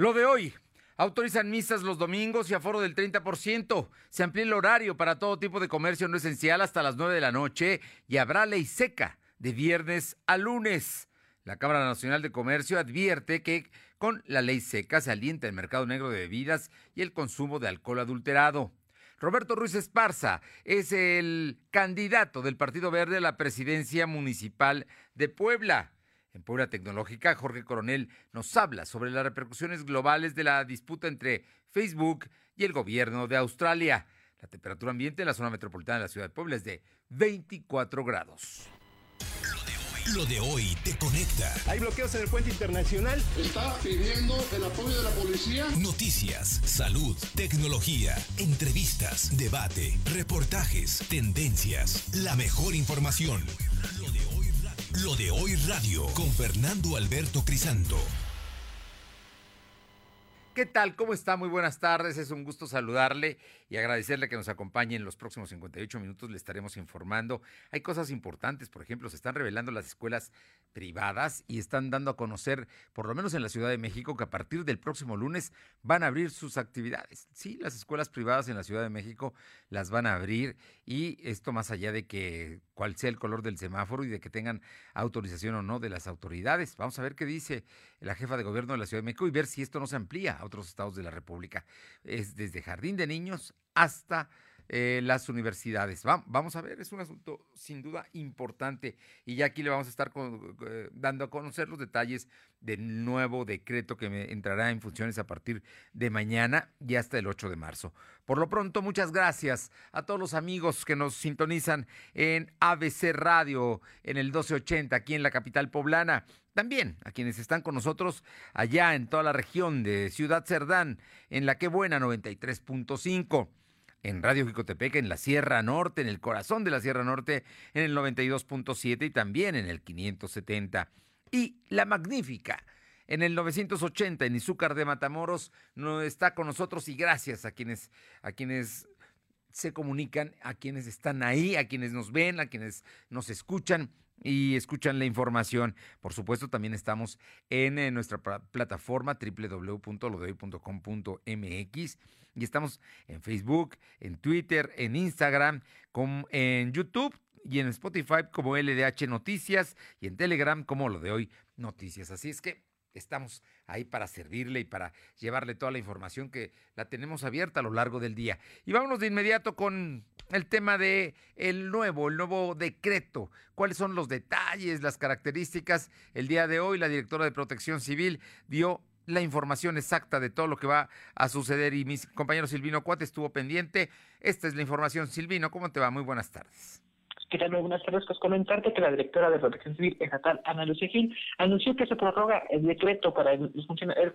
Lo de hoy. Autorizan misas los domingos y aforo del 30%. Se amplía el horario para todo tipo de comercio no esencial hasta las 9 de la noche y habrá ley seca de viernes a lunes. La Cámara Nacional de Comercio advierte que con la ley seca se alienta el mercado negro de bebidas y el consumo de alcohol adulterado. Roberto Ruiz Esparza es el candidato del Partido Verde a la presidencia municipal de Puebla. En Puebla Tecnológica, Jorge Coronel nos habla sobre las repercusiones globales de la disputa entre Facebook y el gobierno de Australia. La temperatura ambiente en la zona metropolitana de la ciudad de Puebla es de 24 grados. Lo de hoy te conecta. Hay bloqueos en el puente internacional. Está pidiendo el apoyo de la policía. Noticias, salud, tecnología, entrevistas, debate, reportajes, tendencias, la mejor información. Lo de hoy, radio con Fernando Alberto Crisanto. ¿Qué tal? ¿Cómo está? Muy buenas tardes. Es un gusto saludarle y agradecerle que nos acompañe en los próximos 58 minutos. Le estaremos informando. Hay cosas importantes, por ejemplo, se están revelando las escuelas privadas y están dando a conocer, por lo menos en la Ciudad de México, que a partir del próximo lunes van a abrir sus actividades. Sí, las escuelas privadas en la Ciudad de México las van a abrir y esto más allá de que cuál sea el color del semáforo y de que tengan autorización o no de las autoridades. Vamos a ver qué dice la jefa de gobierno de la Ciudad de México y ver si esto no se amplía a otros estados de la República. Es desde jardín de niños hasta eh, las universidades. vamos a ver, es un asunto sin duda importante y ya aquí le vamos a estar eh, dando a conocer los detalles del nuevo decreto que me entrará en funciones a partir de mañana y hasta el 8 de marzo. Por lo pronto, muchas gracias a todos los amigos que nos sintonizan en ABC Radio en el 1280 aquí en la capital poblana. También a quienes están con nosotros allá en toda la región de Ciudad Cerdán, en la que buena 93.5 en Radio Jicotepec, en la Sierra Norte, en el corazón de la Sierra Norte, en el 92.7 y también en el 570. Y La Magnífica, en el 980, en Izúcar de Matamoros, no está con nosotros y gracias a quienes, a quienes se comunican, a quienes están ahí, a quienes nos ven, a quienes nos escuchan y escuchan la información. Por supuesto, también estamos en, en nuestra plataforma www.lodehoy.com.mx y estamos en Facebook, en Twitter, en Instagram, en YouTube y en Spotify como LDH Noticias y en Telegram como lo de hoy Noticias. Así es que estamos ahí para servirle y para llevarle toda la información que la tenemos abierta a lo largo del día. Y vámonos de inmediato con el tema de el nuevo, el nuevo decreto. ¿Cuáles son los detalles, las características? El día de hoy la directora de Protección Civil dio la información exacta de todo lo que va a suceder y mi compañero Silvino Cuate estuvo pendiente. Esta es la información. Silvino, ¿cómo te va? Muy buenas tardes. ¿Qué tal? Muy buenas tardes. Pues comentarte que la directora de Protección Civil estatal, Ana Lucía Gil, anunció que se prorroga el decreto para el,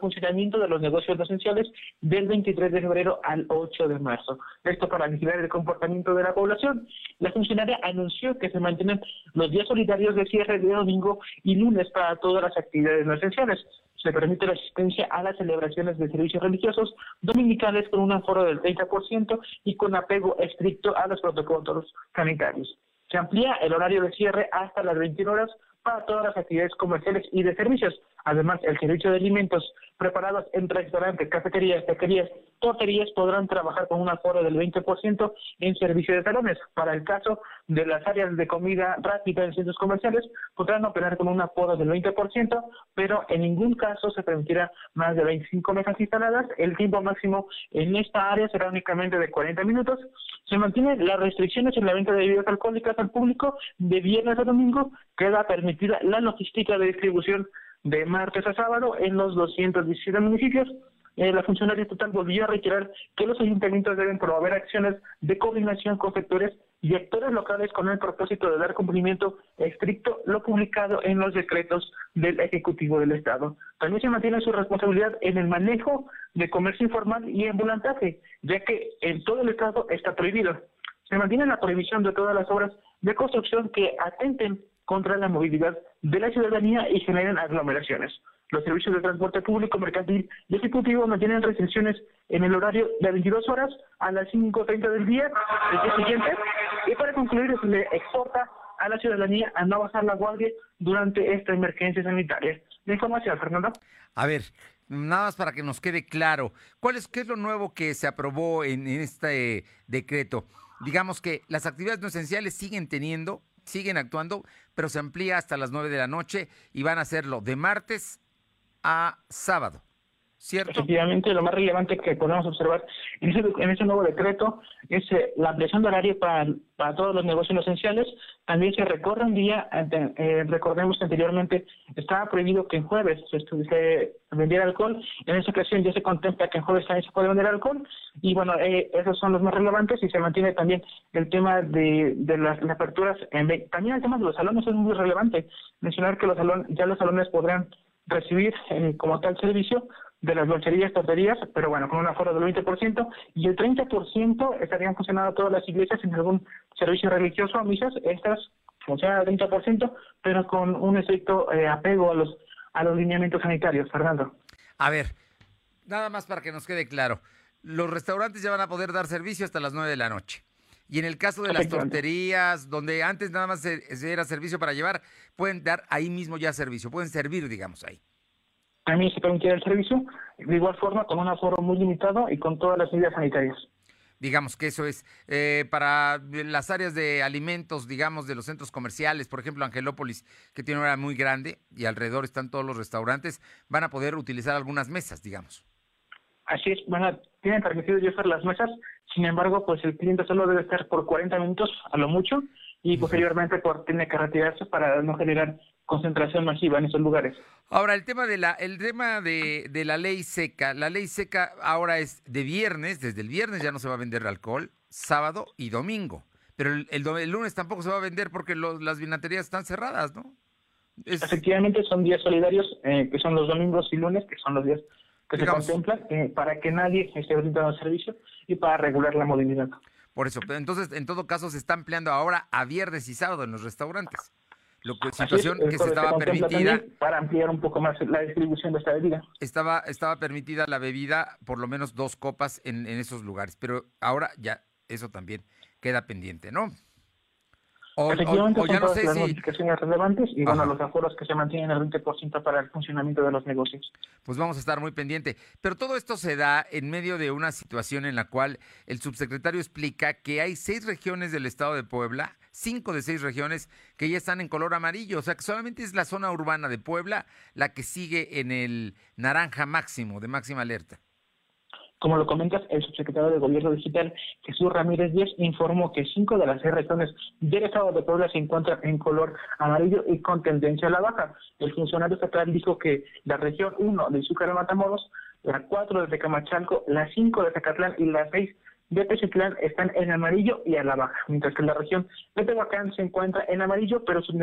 funcionamiento de los negocios esenciales del 23 de febrero al 8 de marzo. Esto para vigilar el comportamiento de la población. La funcionaria anunció que se mantienen los días solidarios de cierre de domingo y lunes para todas las actividades no esenciales se permite la asistencia a las celebraciones de servicios religiosos dominicales con un aforo del 30% y con apego estricto a los protocolos sanitarios. Se amplía el horario de cierre hasta las 21 horas para todas las actividades comerciales y de servicios. Además, el servicio de alimentos preparados en restaurantes, cafeterías, taquerías, torterías podrán trabajar con un aforo del 20% en servicio de salones. Para el caso de las áreas de comida rápida en centros comerciales, podrán operar con un aforo del 20%, pero en ningún caso se permitirá más de 25 mesas instaladas. El tiempo máximo en esta área será únicamente de 40 minutos. Se mantienen las restricciones en la venta de bebidas alcohólicas al público de viernes a domingo. Queda permitida la logística de distribución de martes a sábado en los 217 municipios. Eh, la funcionaria total volvió a reiterar que los ayuntamientos deben promover acciones de coordinación con sectores y actores locales con el propósito de dar cumplimiento estricto lo publicado en los decretos del Ejecutivo del Estado. También se mantiene su responsabilidad en el manejo de comercio informal y ambulantaje, ya que en todo el Estado está prohibido. Se mantiene la prohibición de todas las obras de construcción que atenten contra la movilidad de la ciudadanía y generan aglomeraciones. Los servicios de transporte público, mercantil y ejecutivo mantienen restricciones en el horario de 22 horas a las 5.30 del día día siguiente. Y para concluir, se le exhorta a la ciudadanía a no bajar la guardia durante esta emergencia sanitaria. La información, Fernando. A ver, nada más para que nos quede claro, ¿cuál es, ¿qué es lo nuevo que se aprobó en, este decreto? Digamos que las actividades no esenciales siguen teniendo, siguen actuando, pero se amplía hasta las 9 de la noche y van a hacerlo de martes a sábado. Efectivamente, lo más relevante que podemos observar en ese, en ese nuevo decreto es eh, la ampliación de horario para, para todos los negocios esenciales. También se recorre un día, eh, recordemos anteriormente estaba prohibido que en jueves se, se, vendiera alcohol. En esa ocasión ya se contempla que en jueves también se puede vender alcohol. Y bueno, eh, esos son los más relevantes y se mantiene también el tema de, de las, aperturas. En, también el tema de los salones es muy relevante. Mencionar que los salones, ya los salones podrán recibir como tal servicio de las loncherías, torterías, pero bueno, con un aforo del 20%, y el 30% estarían funcionando todas las iglesias en algún servicio religioso, misas, estas funcionan al 30%, pero con un estricto eh, apego a los, a los lineamientos sanitarios, Fernando. A ver, nada más para que nos quede claro, los restaurantes ya van a poder dar servicio hasta las 9 de la noche. Y en el caso de las torterías, donde antes nada más era servicio para llevar, pueden dar ahí mismo ya servicio, pueden servir, digamos, ahí mí se permite el servicio, de igual forma con un aforo muy limitado y con todas las medidas sanitarias. Digamos que eso es eh, para las áreas de alimentos, digamos, de los centros comerciales, por ejemplo, Angelópolis, que tiene una área muy grande y alrededor están todos los restaurantes, van a poder utilizar algunas mesas, digamos. Así es, bueno, tienen permitido usar las mesas, sin embargo, pues el cliente solo debe estar por 40 minutos a lo mucho y posteriormente por, tiene que retirarse para no generar concentración masiva en esos lugares. Ahora, el tema de la, el tema de, de, la ley seca. La ley seca ahora es de viernes, desde el viernes ya no se va a vender alcohol, sábado y domingo. Pero el, el, lunes tampoco se va a vender porque las vinaterías están cerradas, ¿no? Efectivamente, son días solidarios, eh, que son los domingos y lunes, que son los días que se contemplan, eh, para que nadie esté brindando servicio y para regular la movilidad. Por eso, entonces, en todo caso, se está empleando ahora a viernes y sábado en los restaurantes. Lo que, situación que se estaba permitida para ampliar un poco más la distribución de esta bebida. Estaba estaba permitida la bebida por lo menos dos copas en, en esos lugares, pero ahora ya eso también queda pendiente, ¿no? O, Efectivamente, o, ya no sé las modificaciones relevantes y bueno, los aforos que se mantienen al 20% para el funcionamiento de los negocios. Pues vamos a estar muy pendiente. Pero todo esto se da en medio de una situación en la cual el subsecretario explica que hay seis regiones del estado de Puebla, cinco de seis regiones que ya están en color amarillo. O sea que solamente es la zona urbana de Puebla la que sigue en el naranja máximo, de máxima alerta. Como lo comentas, el subsecretario de Gobierno Digital, Jesús Ramírez Díaz, informó que cinco de las seis regiones del Estado de Puebla se encuentran en color amarillo y con tendencia a la baja. El funcionario estatal dijo que la región 1 de Zúcar de Matamoros, la 4 de Tecamachalco, la 5 de Zacatlán y la 6 de Techitlán están en amarillo y a la baja, mientras que la región de Tehuacán se encuentra en amarillo, pero su,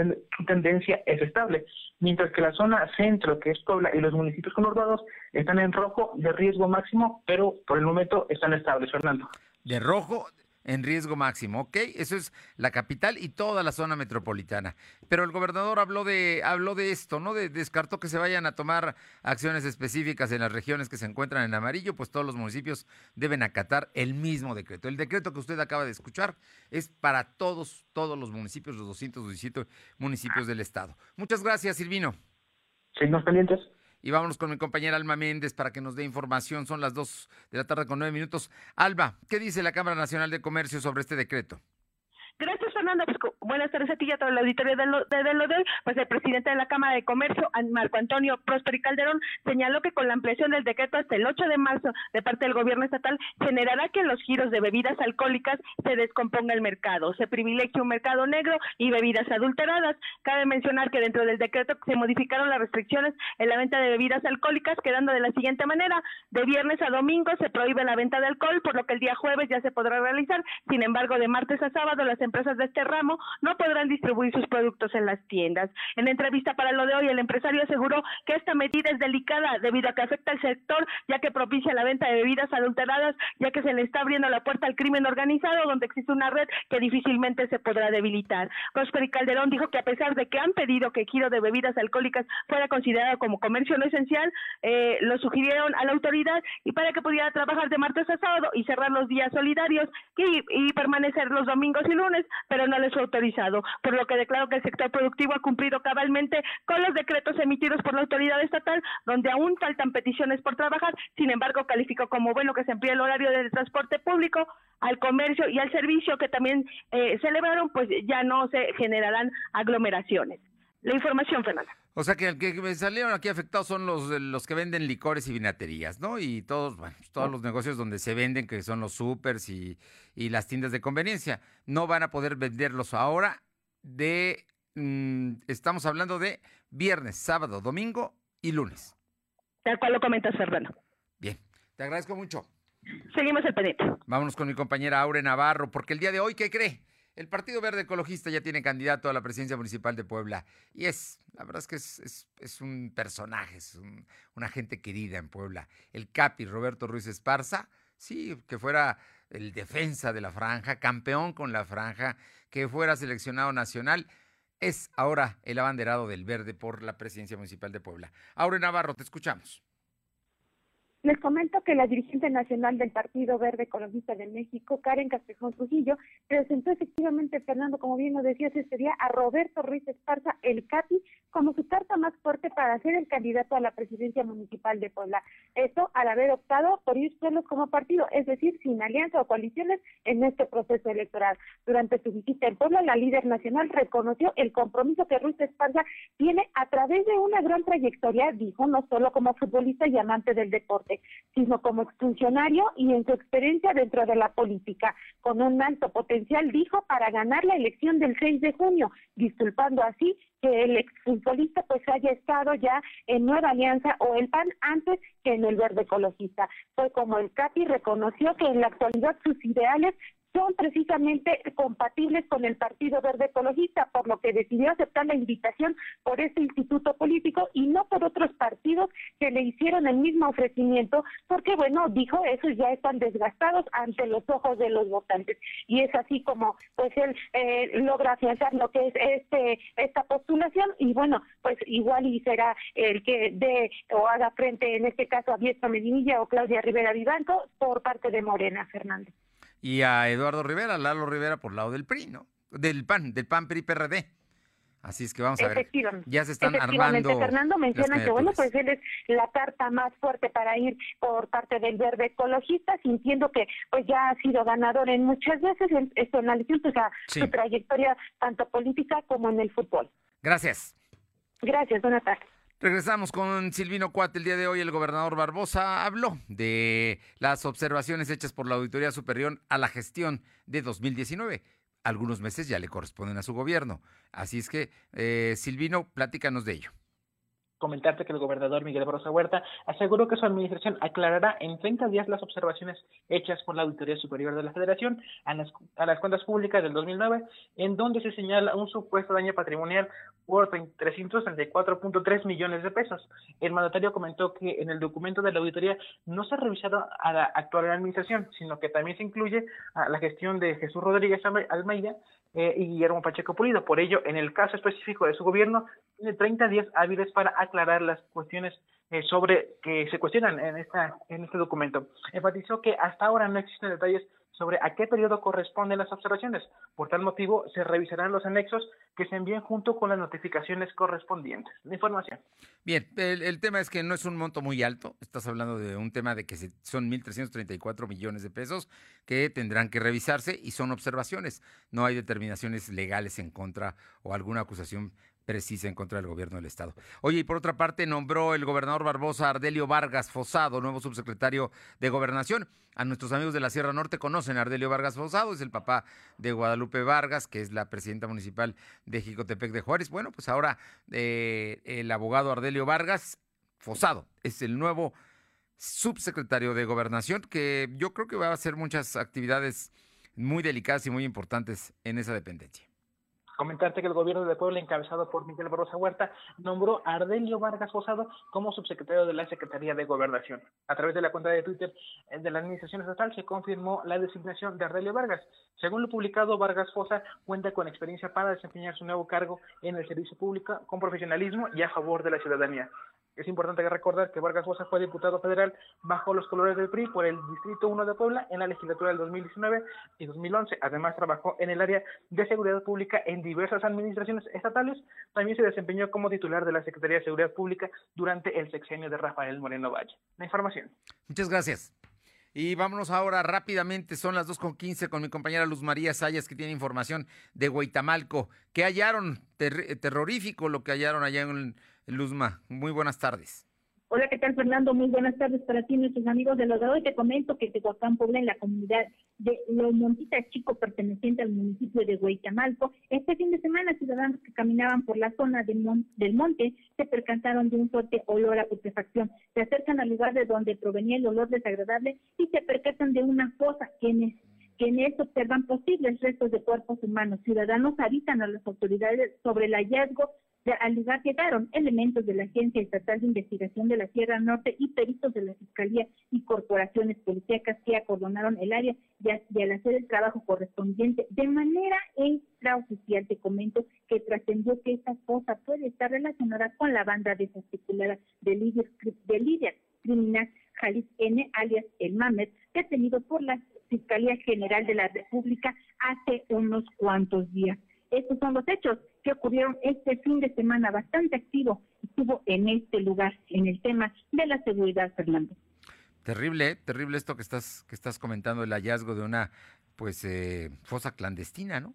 tendencia es estable, mientras que la zona centro, que es Puebla, y los municipios conurbados están en rojo de riesgo máximo, pero por el momento están estables, Fernando. De rojo, en riesgo máximo, ¿ok? Eso es la capital y toda la zona metropolitana. Pero el gobernador habló de, habló de esto, ¿no? De, descartó que se vayan a tomar acciones específicas en las regiones que se encuentran en amarillo, pues todos los municipios deben acatar el mismo decreto. El decreto que usted acaba de escuchar es para todos, todos los municipios, los 217 municipios del estado. Muchas gracias, Silvino. Seguimos pendientes. Y vámonos con mi compañera Alma Méndez para que nos dé información. Son las 2 de la tarde con 9 minutos. Alba, ¿qué dice la Cámara Nacional de Comercio sobre este decreto? Gracias, Fernanda. Pues, buenas tardes a ti y a todo el auditorio de lo, de, lo de Pues el presidente de la Cámara de Comercio, Marco Antonio Próspero y Calderón, señaló que con la ampliación del decreto hasta el 8 de marzo de parte del gobierno estatal, generará que en los giros de bebidas alcohólicas se descomponga el mercado. Se privilegia un mercado negro y bebidas adulteradas. Cabe mencionar que dentro del decreto se modificaron las restricciones en la venta de bebidas alcohólicas, quedando de la siguiente manera. De viernes a domingo se prohíbe la venta de alcohol, por lo que el día jueves ya se podrá realizar. Sin embargo, de martes a sábado las empresas de este ramo no podrán distribuir sus productos en las tiendas. En entrevista para lo de hoy, el empresario aseguró que esta medida es delicada debido a que afecta al sector, ya que propicia la venta de bebidas adulteradas, ya que se le está abriendo la puerta al crimen organizado, donde existe una red que difícilmente se podrá debilitar. Prosper y Calderón dijo que a pesar de que han pedido que el giro de bebidas alcohólicas fuera considerado como comercio no esencial, eh, lo sugirieron a la autoridad y para que pudiera trabajar de martes a sábado y cerrar los días solidarios y, y permanecer los domingos y lunes pero no les fue autorizado, por lo que declaró que el sector productivo ha cumplido cabalmente con los decretos emitidos por la autoridad estatal, donde aún faltan peticiones por trabajar, sin embargo calificó como bueno que se amplíe el horario del transporte público al comercio y al servicio que también eh, celebraron, pues ya no se generarán aglomeraciones. La información, Fernanda. O sea que el que salieron aquí afectados son los, los que venden licores y vinaterías, ¿no? Y todos, bueno, pues, todos los negocios donde se venden, que son los supers y, y las tiendas de conveniencia, no van a poder venderlos ahora de, mm, estamos hablando de viernes, sábado, domingo y lunes. Tal cual lo comentas, Fernando. Bien, te agradezco mucho. Seguimos el pendiente. Vámonos con mi compañera Aure Navarro, porque el día de hoy, ¿qué cree? El Partido Verde Ecologista ya tiene candidato a la presidencia municipal de Puebla. Y es, la verdad es que es, un personaje, es una gente querida en Puebla. El Capi Roberto Ruiz Esparza, sí, que fuera el defensa de la franja, campeón con la franja, que fuera seleccionado nacional, es ahora el abanderado del Verde por la presidencia municipal de Puebla. Aure Navarro, te escuchamos. Les comento que la dirigente nacional del Partido Verde Ecologista de México, Karen Castejón Trujillo, presentó efectivamente, Fernando, como bien lo decías este día, a Roberto Ruiz Esparza, el CAPI, como su carta más fuerte para ser el candidato a la presidencia municipal de Puebla. Esto al haber optado por ir solos como partido, es decir, sin alianza o coaliciones en este proceso electoral. Durante su visita en Puebla, la líder nacional reconoció el compromiso que Ruiz Esparza tiene a través de una gran trayectoria, dijo, no solo como futbolista y amante del deporte, sino como exfuncionario y en su experiencia dentro de la política, con un alto potencial, dijo, para ganar la elección del 6 de junio, disculpando así que el exfutbolista pues haya estado ya en Nueva Alianza o el PAN antes que en el Verde Ecologista. Fue como el CAPI reconoció que en la actualidad sus ideales son precisamente compatibles con el Partido Verde Ecologista, por lo que decidió aceptar la invitación por este instituto político y no por otros partidos que le hicieron el mismo ofrecimiento, porque bueno, dijo, esos ya están desgastados ante los ojos de los votantes. Y es así como pues él eh, logra afianzar lo que es este esta postulación y bueno, pues igual y será el que dé o haga frente en este caso a Viesto Medinilla o Claudia Rivera Vivanco por parte de Morena, Fernández y a Eduardo Rivera, Lalo Rivera por lado del PRI, ¿no? Del PAN, del PAN PRI PRD. Así es que vamos a ver. Ya se están armando. Fernando menciona que, bueno, pues él es la carta más fuerte para ir por parte del verde ecologista, sintiendo que pues ya ha sido ganador en muchas veces, esto en la pues, su trayectoria tanto política como en el fútbol. Gracias. Gracias, buenas tardes. Regresamos con Silvino Cuate. El día de hoy el gobernador Barbosa habló de las observaciones hechas por la Auditoría Superior a la gestión de 2019. Algunos meses ya le corresponden a su gobierno. Así es que, eh, Silvino, platícanos de ello comentarte que el gobernador Miguel Barroso Huerta aseguró que su administración aclarará en 30 días las observaciones hechas por la Auditoría Superior de la Federación a las, cuentas públicas del 2009, en donde se señala un supuesto daño patrimonial por 334.3 millones de pesos. El mandatario comentó que en el documento de la auditoría no se ha revisado a la actual administración, sino que también se incluye a la gestión de Jesús Rodríguez Almeida eh, y Guillermo Pacheco Pulido. Por ello, en el caso específico de su gobierno, tiene 30 días hábiles para aclarar las cuestiones eh, sobre que se cuestionan en esta en este documento. Enfatizó que hasta ahora no existen detalles sobre a qué periodo corresponden las observaciones. Por tal motivo, se revisarán los anexos que se envíen junto con las notificaciones correspondientes. La información. Bien, el, tema es que no es un monto muy alto. Estás hablando de un tema de que son 1.334 millones de pesos que tendrán que revisarse y son observaciones. No hay determinaciones legales en contra o alguna acusación precisa en contra del gobierno del Estado. Oye, y por otra parte, nombró el gobernador Barbosa Ardelio Vargas Fosado, nuevo subsecretario de Gobernación. A nuestros amigos de la Sierra Norte conocen Ardelio Vargas Fosado, es el papá de Guadalupe Vargas, que es la presidenta municipal de Jicotepec de Juárez. Bueno, pues ahora eh, el abogado Ardelio Vargas Fosado es el nuevo subsecretario de Gobernación, que yo creo que va a hacer muchas actividades muy delicadas y muy importantes en esa dependencia. Comentarte que el gobierno de Puebla, encabezado por Miguel Barrosa Huerta, nombró a Ardelio Vargas Fosado como subsecretario de la Secretaría de Gobernación. A través de la cuenta de Twitter de la Administración Estatal se confirmó la designación de Ardelio Vargas. Según lo publicado, Vargas Fosa cuenta con experiencia para desempeñar su nuevo cargo en el servicio público con profesionalismo y a favor de la ciudadanía. Es importante recordar que Vargas Llosa fue diputado federal bajo los colores del PRI por el Distrito 1 de Puebla en la legislatura del 2019 y 2011. Además, trabajó en el área de seguridad pública en diversas administraciones estatales. También se desempeñó como titular de la Secretaría de Seguridad Pública durante el sexenio de Rafael Moreno Valle. La información. Muchas gracias. Y vámonos ahora rápidamente, son las 2.15 con mi compañera Luz María Sayas que tiene información de Huitamalco. ¿Qué hallaron? terrorífico lo que hallaron allá en Luzma. Muy buenas tardes. Hola, ¿qué tal, Fernando? Muy buenas tardes para ti, nuestros amigos de los de hoy. Te comento que Tehuacán Puebla, en la comunidad de Los Montitas Chico, perteneciente al municipio de Huaycamalco, este fin de semana, ciudadanos que caminaban por la zona del, del monte se percataron de un fuerte olor a putrefacción. Se acercan al lugar de donde provenía el olor desagradable y se percatan de una fosa quienes que en esto observan posibles restos de cuerpos humanos. Ciudadanos avisan a las autoridades sobre el hallazgo al lugar llegaron elementos de la Agencia Estatal de Investigación de la Sierra Norte y peritos de la Fiscalía y corporaciones policíacas que acordonaron el área y, al hacer el trabajo correspondiente de manera extraoficial te comento que trascendió que esta cosa puede estar relacionada con la banda desarticulada de líder, de líder criminal Jalis N, alias El Mamet, detenido por la Fiscalía General de la República hace unos cuantos días. Estos son los hechos que ocurrieron este fin de semana bastante activo estuvo en este lugar, en el tema de la seguridad, Fernando. Terrible, ¿eh? terrible esto que estás, que estás comentando, el hallazgo de una pues eh, fosa clandestina, ¿no?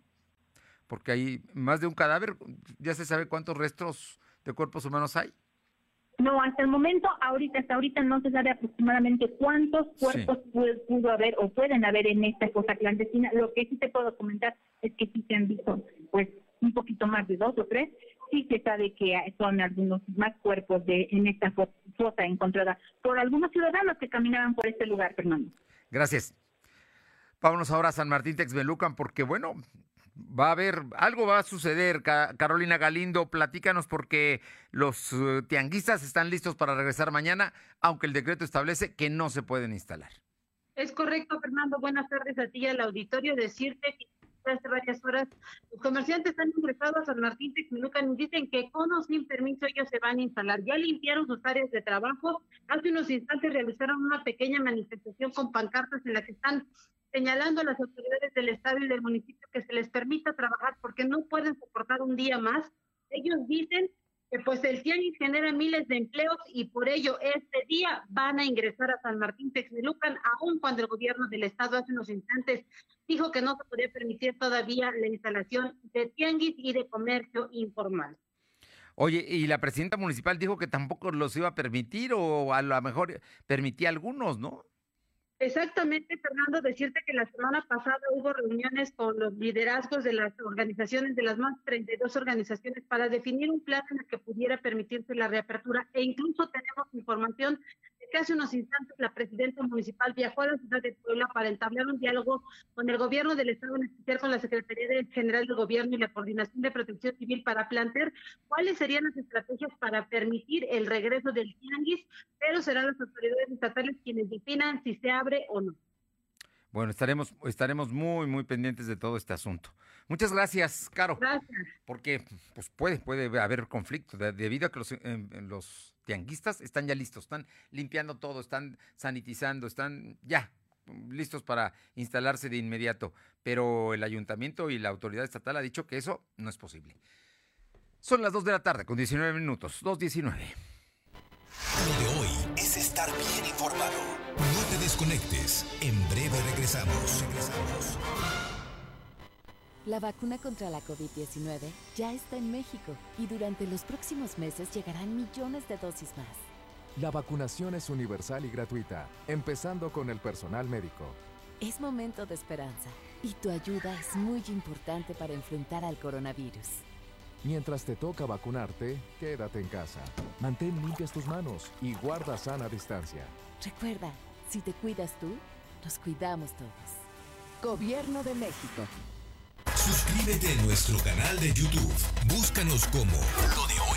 Porque hay más de un cadáver, ya se sabe cuántos restos de cuerpos humanos hay. No, hasta el momento, ahorita, hasta ahorita no se sabe aproximadamente cuántos cuerpos pudo, haber o pueden haber en esta fosa clandestina. Lo que sí te puedo comentar es que sí se han visto, pues, un poquito más de dos o tres. Sí se sabe que son algunos más cuerpos de en esta fosa encontrada por algunos ciudadanos que caminaban por este lugar, Fernando. Gracias. Vámonos ahora a San Martín Texmelucan, porque bueno, va a haber, algo va a suceder. Carolina Galindo, platícanos porque los eh, tianguistas están listos para regresar mañana, aunque el decreto establece que no se pueden instalar. Es correcto, Fernando. Buenas tardes a ti y al auditorio. Decirte que hace varias horas los comerciantes han ingresado a San Martín Texmelucan y dicen que con o sin permiso ellos se van a instalar. Ya limpiaron sus áreas de trabajo. Hace unos instantes realizaron una pequeña manifestación con pancartas en la que están señalando a las autoridades del Estado y del municipio que se les permita trabajar porque no pueden soportar un día más. Ellos dicen que pues el tianguis genera miles de empleos y por ello este día van a ingresar a San Martín Texmelucan, aun cuando el gobierno del estado hace unos instantes dijo que no se podía permitir todavía la instalación de tianguis y de comercio informal. Oye, y la presidenta municipal dijo que tampoco los iba a permitir o a lo mejor permitía algunos, ¿no? Exactamente, Fernando, decirte que la semana pasada hubo reuniones con los liderazgos de las organizaciones, de las más 32 organizaciones, para definir un plan en el que pudiera permitirse la reapertura e incluso tenemos información que hace unos instantes la presidenta municipal viajó a la ciudad de Puebla para entablar un diálogo con el gobierno del Estado, en especial con la Secretaría General del Gobierno y la Coordinación de Protección Civil para plantear cuáles serían las estrategias para permitir el regreso del tianguis, pero serán las autoridades estatales quienes definan si se abre o no. Bueno, estaremos, estaremos muy, muy pendientes de todo este asunto. Muchas gracias, Caro. Gracias. Porque pues puede, puede haber conflicto debido a que los, los tianguistas están ya listos, están limpiando todo, están sanitizando, están ya listos para instalarse de inmediato. Pero el ayuntamiento y la autoridad estatal ha dicho que eso no es posible. Son las 2 de la tarde con 19 minutos, 2.19. Lo de hoy es estar bien informado. No te desconectes. En breve regresamos. Regresamos. La vacuna contra la COVID-19 ya está en México y durante los próximos meses llegarán millones de dosis más. La vacunación es universal y gratuita, empezando con el personal médico. Es momento de esperanza y tu ayuda es muy importante para enfrentar al coronavirus. Mientras te toca vacunarte, quédate en casa. Mantén limpias tus manos y guarda sana distancia. Recuerda, si te cuidas tú, nos cuidamos todos. Gobierno de México. Suscríbete a nuestro canal de YouTube. Búscanos como Lo de Hoy.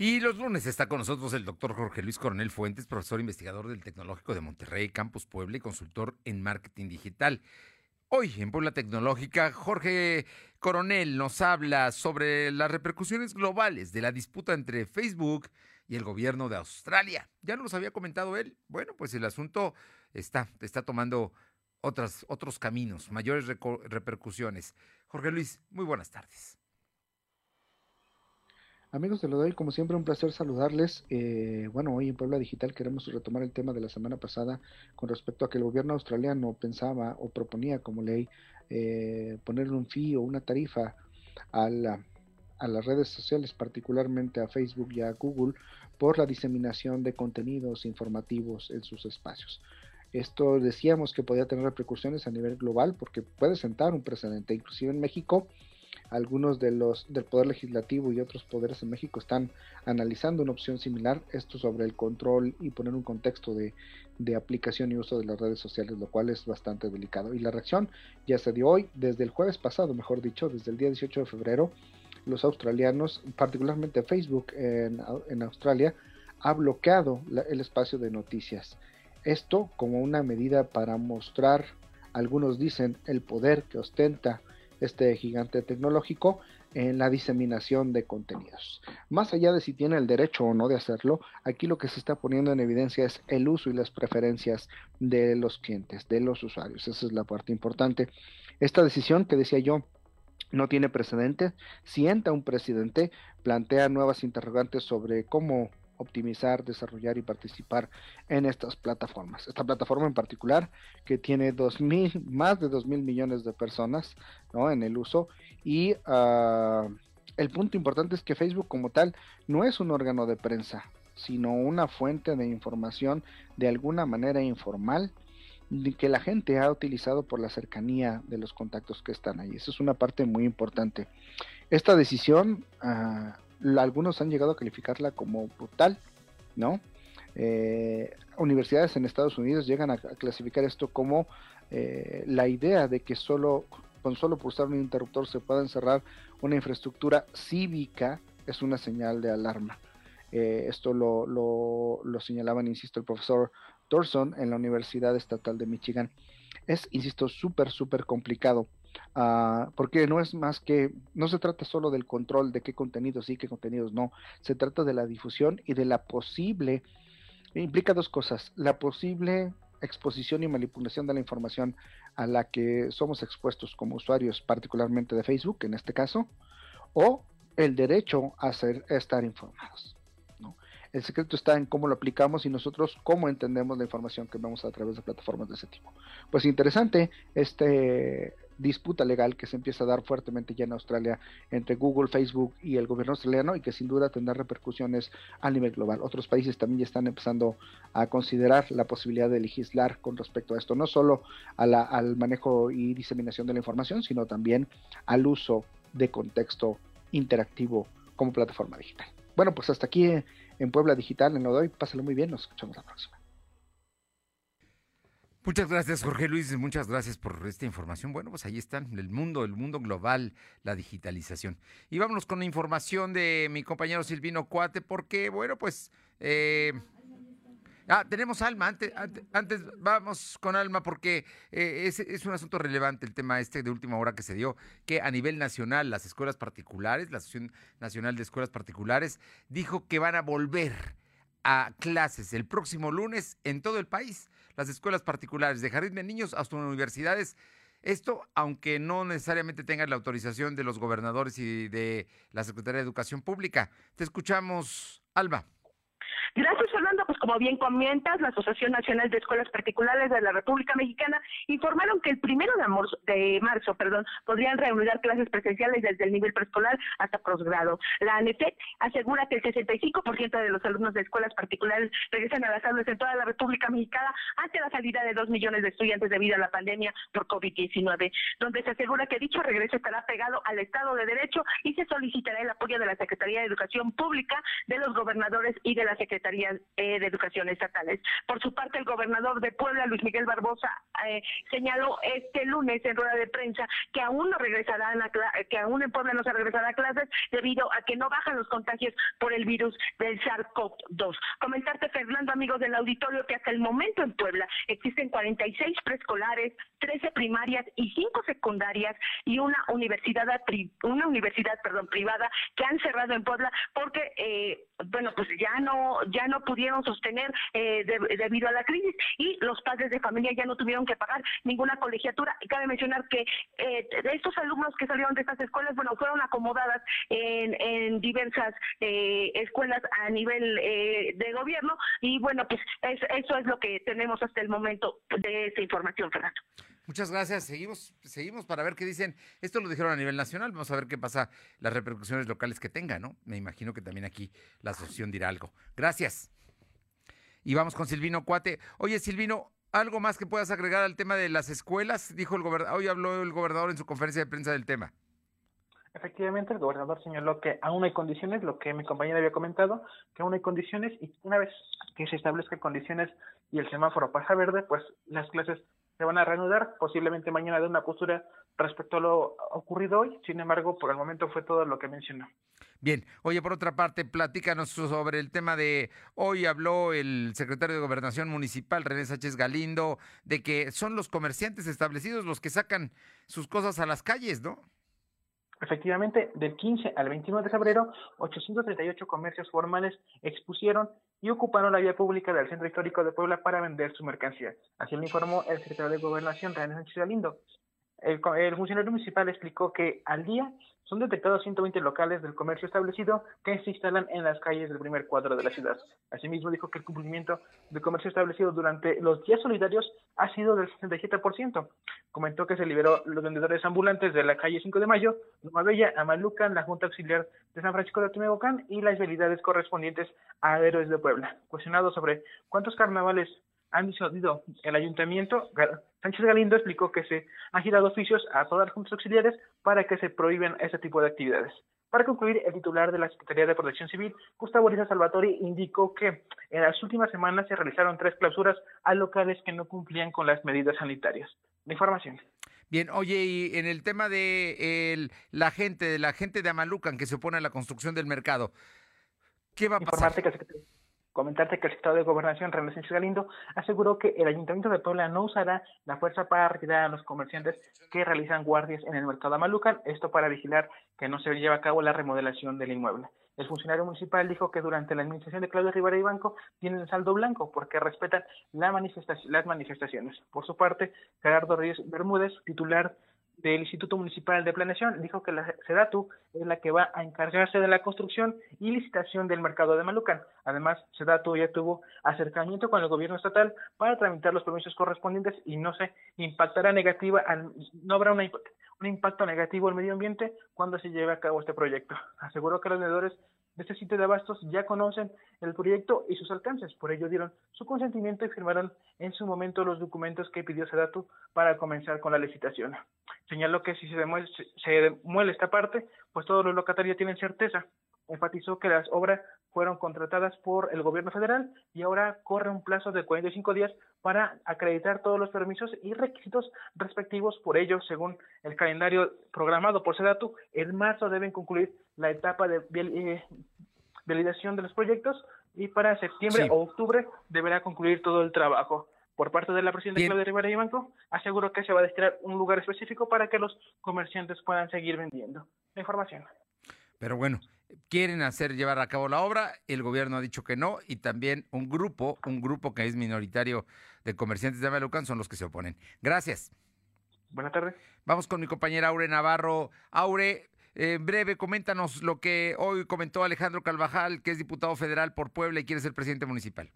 Y los lunes está con nosotros el doctor Jorge Luis Coronel Fuentes, profesor investigador del Tecnológico de Monterrey, Campus Puebla y consultor en marketing digital. Hoy en Puebla Tecnológica, Jorge Coronel nos habla sobre las repercusiones globales de la disputa entre Facebook y el gobierno de Australia. Ya nos había comentado él. Bueno, pues el asunto está, está tomando otros caminos, mayores repercusiones. Jorge Luis, muy buenas tardes. Amigos de lo doy, como siempre, un placer saludarles. Eh, bueno, hoy en Puebla Digital queremos retomar el tema de la semana pasada con respecto a que el gobierno australiano pensaba o proponía como ley eh, ponerle un fee o una tarifa a, a las redes sociales, particularmente a Facebook y a Google, por la diseminación de contenidos informativos en sus espacios. Esto decíamos que podía tener repercusiones a nivel global porque puede sentar un precedente. Inclusive en México algunos de los del poder legislativo y otros poderes en México están analizando una opción similar, esto sobre el control y poner un contexto de, de, aplicación y uso de las redes sociales, lo cual es bastante delicado. Y la reacción ya se dio hoy, desde el jueves pasado, mejor dicho, desde el día 18 de febrero, los australianos, particularmente Facebook en, en Australia, ha bloqueado el espacio de noticias. Esto como una medida para mostrar, algunos dicen, el poder que ostenta este gigante tecnológico en la diseminación de contenidos. Más allá de si tiene el derecho o no de hacerlo, aquí lo que se está poniendo en evidencia es el uso y las preferencias de los clientes, de los usuarios. Esa es la parte importante. Esta decisión que decía yo no tiene precedente, sienta un presidente, plantea nuevas interrogantes sobre cómo optimizar, desarrollar y participar en estas plataformas. Esta plataforma en particular que tiene dos mil, más de 2 mil millones de personas ¿no? en el uso y uh, el punto importante es que Facebook como tal no es un órgano de prensa, sino una fuente de información de alguna manera informal que la gente ha utilizado por la cercanía de los contactos que están ahí. Esa es una parte muy importante. Esta decisión uh, algunos han llegado a calificarla como brutal, ¿no? Eh, universidades en Estados Unidos llegan a, clasificar esto como eh, la idea de que solo con solo pulsar un interruptor se pueda encerrar una infraestructura cívica es una señal de alarma. Eh, esto lo, lo, lo, señalaban, insisto, el profesor Thorson en la Universidad Estatal de Michigan. Es, insisto, súper, súper complicado. Ah, porque no es más que, no se trata solo del control de qué contenidos sí, qué contenidos no, se trata de la difusión y de la posible, implica dos cosas, la posible exposición y manipulación de la información a la que somos expuestos como usuarios, particularmente de Facebook en este caso, o el derecho a, ser, a estar informados. El secreto está en cómo lo aplicamos y nosotros cómo entendemos la información que vemos a través de plataformas de ese tipo. Pues interesante este disputa legal que se empieza a dar fuertemente ya en Australia entre Google, Facebook y el gobierno australiano y que sin duda tendrá repercusiones a nivel global. Otros países también ya están empezando a considerar la posibilidad de legislar con respecto a esto, no solo al manejo y diseminación de la información, sino también al uso de contexto interactivo como plataforma digital. Bueno, pues hasta aquí en Puebla Digital, en lo de hoy. Pásalo muy bien, nos escuchamos la próxima. Muchas gracias, Jorge Luis. Muchas gracias por esta información. Bueno, pues ahí están, el mundo, el mundo global, la digitalización. Y vámonos con la información de mi compañero Silvino Cuate, porque, bueno, pues. Eh, ah, tenemos Alma. Antes, antes, vamos con Alma, porque eh, es, es, un asunto relevante el tema este de última hora que se dio, que a nivel nacional, las escuelas particulares, la Asociación Nacional de Escuelas Particulares, dijo que van a volver a clases el próximo lunes en todo el país las escuelas particulares, de jardín de niños hasta universidades, Esto, aunque no necesariamente tenga la autorización de los gobernadores y de la Secretaría de Educación Pública. Te escuchamos, Alba. Gracias. Como bien comentas, la Asociación Nacional de Escuelas Particulares de la República Mexicana informaron que el primero de, marzo perdón, podrían reanudar clases presenciales desde el nivel preescolar hasta posgrado. La ANETEC asegura que el 65% de los alumnos de escuelas particulares regresan a las aulas en toda la República Mexicana ante la salida de dos millones de estudiantes debido a la pandemia por COVID-19, donde se asegura que dicho regreso estará pegado al Estado de Derecho y se solicitará el apoyo de la Secretaría de Educación Pública, de los gobernadores y de la Secretaría eh, de Educación estatales. Por su parte, el gobernador de Puebla, Luis Miguel Barbosa, eh, señaló este lunes en rueda de prensa que aún no regresarán a que aún en Puebla no se regresará a clases debido a que no bajan los contagios por el virus del SARS-CoV-2. Comentarte, Fernando, amigos del auditorio, que hasta el momento en Puebla existen 46 preescolares, 13 primarias y 5 secundarias y una universidad una universidad perdón privada que han cerrado en Puebla porque eh, bueno pues ya no ya no pudieron sostener eh, debido a la crisis y los padres de familia ya no tuvieron que pagar ninguna colegiatura. Y cabe mencionar que eh, de estos alumnos que salieron de estas escuelas, bueno, fueron acomodadas en, en diversas eh, escuelas a nivel de gobierno y bueno, pues eso es lo que tenemos hasta el momento de esta información, Fernando. Muchas gracias. Seguimos, seguimos para ver qué dicen. Esto lo dijeron a nivel nacional. Vamos a ver qué pasa, las repercusiones locales que tenga, ¿no? Me imagino que también aquí la asociación dirá algo. Gracias. Y vamos con Silvino Cuate. Oye, Silvino, ¿algo más que puedas agregar al tema de las escuelas? Dijo el gobernador, hoy habló el gobernador en su conferencia de prensa del tema. Efectivamente, el gobernador señaló que aún hay condiciones, lo que mi compañera había comentado, que aún hay condiciones y una vez que se establezcan condiciones y el semáforo pasa verde, pues las clases se van a reanudar, posiblemente mañana de una postura respecto a lo ocurrido hoy. Sin embargo, por el momento fue todo lo que mencionó. Bien, oye, por otra parte, platícanos sobre el tema de hoy habló el secretario de Gobernación Municipal, René Sánchez Galindo, de que son los comerciantes establecidos los que sacan sus cosas a las calles, ¿no? Efectivamente, del 15 al 29 de febrero, 838 comercios formales expusieron y ocuparon la vía pública del Centro Histórico de Puebla para vender su mercancía. Así lo informó el secretario de Gobernación, René Sánchez Galindo. El, el, funcionario municipal explicó que al día son detectados 120 locales del comercio establecido que se instalan en las calles del primer cuadro de la ciudad. Asimismo, dijo que el cumplimiento del comercio establecido durante los días solidarios ha sido del 67%. Comentó que se liberó los vendedores ambulantes de la calle 5 de Mayo, Loma Bella, Amalucan, la Junta Auxiliar de San Francisco de Tumegocán y las vialidades correspondientes a Héroes de Puebla. Cuestionado sobre cuántos carnavales han disuadido el ayuntamiento, Sánchez Galindo explicó que se han girado oficios a todas las juntas auxiliares para que se prohíben este tipo de actividades. Para concluir, el titular de la Secretaría de Protección Civil, Gustavo Lisa Salvatori, indicó que en las últimas semanas se realizaron tres clausuras a locales que no cumplían con las medidas sanitarias. La información. Bien, oye, y en el tema de la gente, de la gente de Amalucan que se opone a la construcción del mercado, ¿qué va a pasar? Comentarte que el Estado de Gobernación, René Sánchez Galindo, aseguró que el Ayuntamiento de Puebla no usará la fuerza para retirar a los comerciantes que realizan guardias en el mercado Amalucan, esto para vigilar que no se lleve a cabo la remodelación del inmueble. El funcionario municipal dijo que durante la administración de Claudio Rivera y Banco tienen saldo blanco porque respetan las manifestaciones. Por su parte, Gerardo Reyes Bermúdez, titular del Instituto Municipal de Planeación dijo que la SEDATU es la que va a encargarse de la construcción y licitación del mercado de Malucan. Además, SEDATU ya tuvo acercamiento con el gobierno estatal para tramitar los permisos correspondientes y no se impactará negativa, no habrá un impacto negativo al medio ambiente cuando se lleve a cabo este proyecto. Aseguró que los vendedores de este sitio de abastos ya conocen el proyecto y sus alcances, por ello dieron su consentimiento y firmaron en su momento los documentos que pidió Sedatu para comenzar con la licitación. Señaló que si se demuele, se demuele esta parte, pues todos los locatarios tienen certeza. Enfatizó que las obras fueron contratadas por el gobierno federal y ahora corre un plazo de 45 días para acreditar todos los permisos y requisitos respectivos. Por ello, según el calendario programado por Sedatu, en marzo deben concluir la etapa de eh, validación de los proyectos y para septiembre o octubre deberá concluir todo el trabajo. Por parte de la presidenta Claudia Rivera y Banco, aseguro que se va a destinar un lugar específico para que los comerciantes puedan seguir vendiendo. La información. Pero bueno, quieren hacer llevar a cabo la obra, el gobierno ha dicho que no y también un grupo, un grupo que es minoritario de comerciantes de Malucan son los que se oponen. Gracias. Buenas tardes. Vamos con mi compañera Aure Navarro. Aure, en breve, coméntanos lo que hoy comentó Alejandro Calvajal, que es diputado federal por Puebla y quiere ser presidente municipal.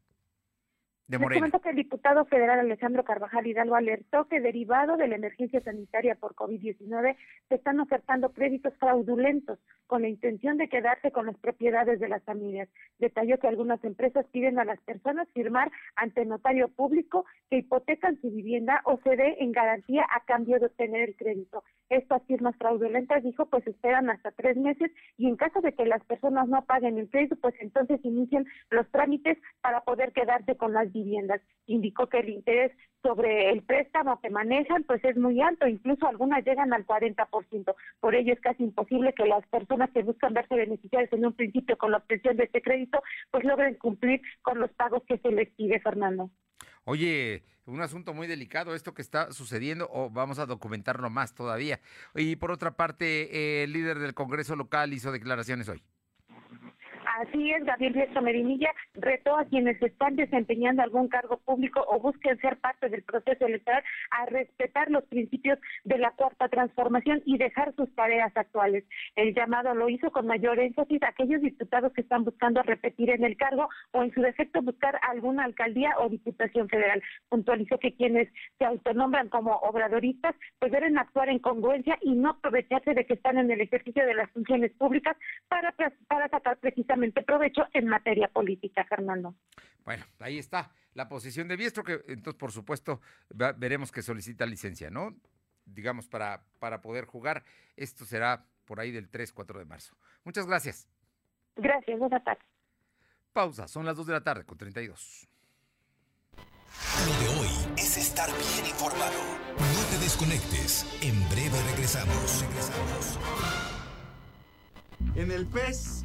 Les comento que el diputado federal Alejandro Carvajal Hidalgo alertó que derivado de la emergencia sanitaria por COVID-19 se están ofertando créditos fraudulentos con la intención de quedarse con las propiedades de las familias. Detalló que algunas empresas piden a las personas firmar ante notario público que hipotecan su vivienda o se dé en garantía a cambio de obtener el crédito. Estas firmas fraudulentas, dijo, pues esperan hasta tres meses y en caso de que las personas no paguen el crédito, pues entonces inician los trámites para poder quedarse con las viviendas. Indicó que el interés sobre el préstamo que manejan pues es muy alto, incluso algunas llegan al 40%. Por ello es casi imposible que las personas que buscan verse beneficiarias en un principio con la obtención de este crédito pues logren cumplir con los pagos que se les pide, Fernando. Oye, un asunto muy delicado esto que está sucediendo, o vamos a documentarlo más todavía. Y por otra parte, el líder del Congreso local hizo declaraciones hoy. Así es, Gabriel Riesco Medinilla retó a quienes están desempeñando algún cargo público o busquen ser parte del proceso electoral a respetar los principios de la cuarta transformación y dejar sus tareas actuales. El llamado lo hizo con mayor énfasis a aquellos diputados que están buscando repetir en el cargo o en su defecto buscar alguna alcaldía o diputación federal. Puntualizó que quienes se autonombran como obradoristas pues deben actuar en congruencia y no aprovecharse de que están en el ejercicio de las funciones públicas para, para sacar precisamente provecho en materia política, Fernando. Bueno, ahí está la posición de Biestro, que entonces, por supuesto, veremos que solicita licencia, ¿no? Digamos, para, para poder jugar. Esto será por ahí del 3, 4 de marzo. Muchas gracias. Gracias, buenas tardes. Pausa, son las 2 de la tarde con 32. Lo de hoy es estar bien informado. No te desconectes. En breve regresamos. Regresamos. En el PES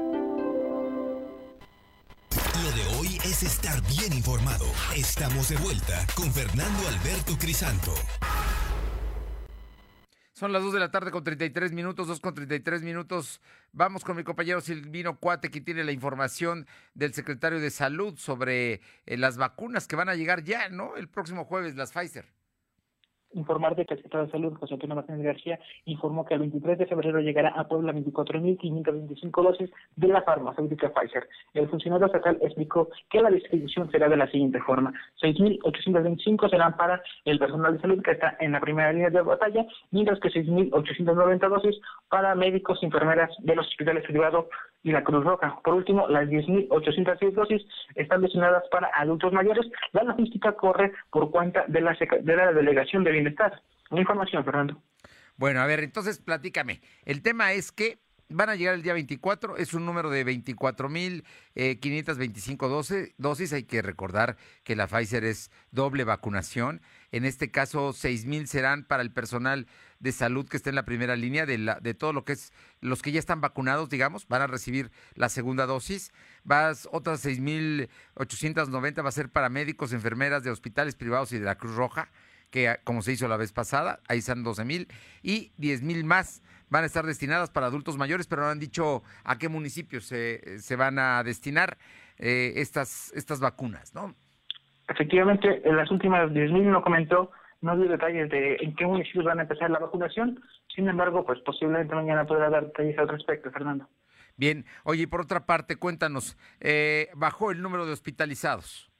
Lo de hoy es estar bien informado. Estamos de vuelta con Fernando Alberto Crisanto. Son las 2 de la tarde con 33 minutos, 2 con 33 minutos. Vamos con mi compañero Silvino Cuate, que tiene la información del secretario de Salud sobre eh, las vacunas que van a llegar ya, ¿no? El próximo jueves, las Pfizer informarte que el secretario de Salud, José Antonio Martínez García, informó que el 23 de febrero llegará a Puebla 24.525 dosis de la farmacéutica Pfizer. El funcionario estatal explicó que la distribución será de la siguiente forma. 6.825 serán para el personal de salud que está en la primera línea de batalla, mientras que 6.890 dosis para médicos y enfermeras de los hospitales privados y la Cruz Roja. Por último, las 10.806 dosis están destinadas para adultos mayores. La logística corre por cuenta de la, de la Delegación de Bienestar. Información, Fernando. Bueno, a ver, entonces platícame. El tema es que van a llegar el día 24, es un número de 24.525 eh, dosis. Hay que recordar que la Pfizer es doble vacunación. En este caso, 6.000 serán para el personal de salud que está en la primera línea de, la, de todo lo que es los que ya están vacunados, digamos, van a recibir la segunda dosis. Vas, otras 6.890 va a ser para médicos, enfermeras de hospitales privados y de la Cruz Roja, que como se hizo la vez pasada, ahí están 12.000 y 10.000 más van a estar destinadas para adultos mayores, pero no han dicho a qué municipios se, se van a destinar eh, estas, estas vacunas, ¿no? Efectivamente, en las últimas 10.000 no comentó no dio detalles de en qué municipios van a empezar la vacunación. Sin embargo, pues posiblemente mañana podrá dar detalles al respecto, Fernando. Bien, oye, por otra parte, cuéntanos, eh, ¿bajó el número de hospitalizados?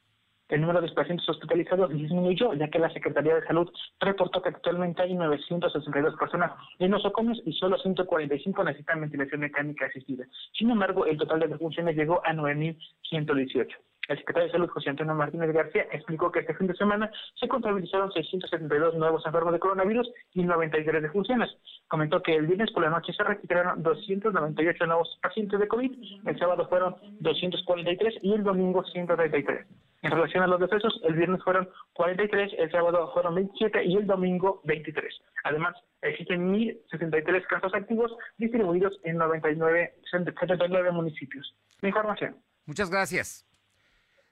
El número de pacientes hospitalizados disminuyó, ya que la Secretaría de Salud reportó que actualmente hay 962 personas en nosocomios y solo 145 necesitan ventilación mecánica asistida. Sin embargo, el total de defunciones llegó a 9.118. El secretario de Salud, José Antonio Martínez García, explicó que este fin de semana se contabilizaron 672 nuevos enfermos de coronavirus y 93 defunciones. Comentó que el viernes por la noche se registraron 298 nuevos pacientes de COVID, el sábado fueron 243 y el domingo 133. En relación a los decesos, el viernes fueron 43, el sábado fueron 27 y el domingo 23. Además, existen 1.063 casos activos distribuidos en 99, 79 municipios. La información. Muchas gracias.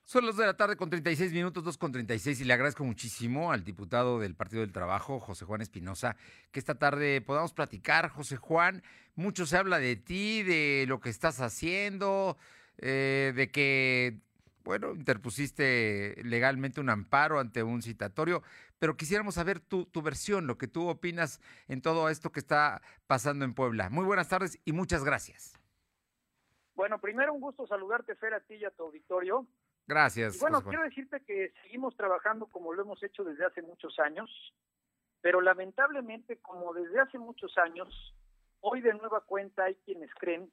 Son las de la tarde con 36 minutos, 2 con 36, y le agradezco muchísimo al diputado del Partido del Trabajo, José Juan Espinosa, que esta tarde podamos platicar. José Juan, mucho se habla de ti, de lo que estás haciendo, eh, de que, bueno, interpusiste legalmente un amparo ante un citatorio, pero quisiéramos saber tu, tu versión, lo que tú opinas en todo esto que está pasando en Puebla. Muy buenas tardes y muchas gracias. Bueno, primero un gusto saludarte, Fer, a ti y a tu auditorio. Gracias. Y bueno, quiero decirte que seguimos trabajando como lo hemos hecho desde hace muchos años, pero lamentablemente, como desde hace muchos años, hoy de nueva cuenta hay quienes creen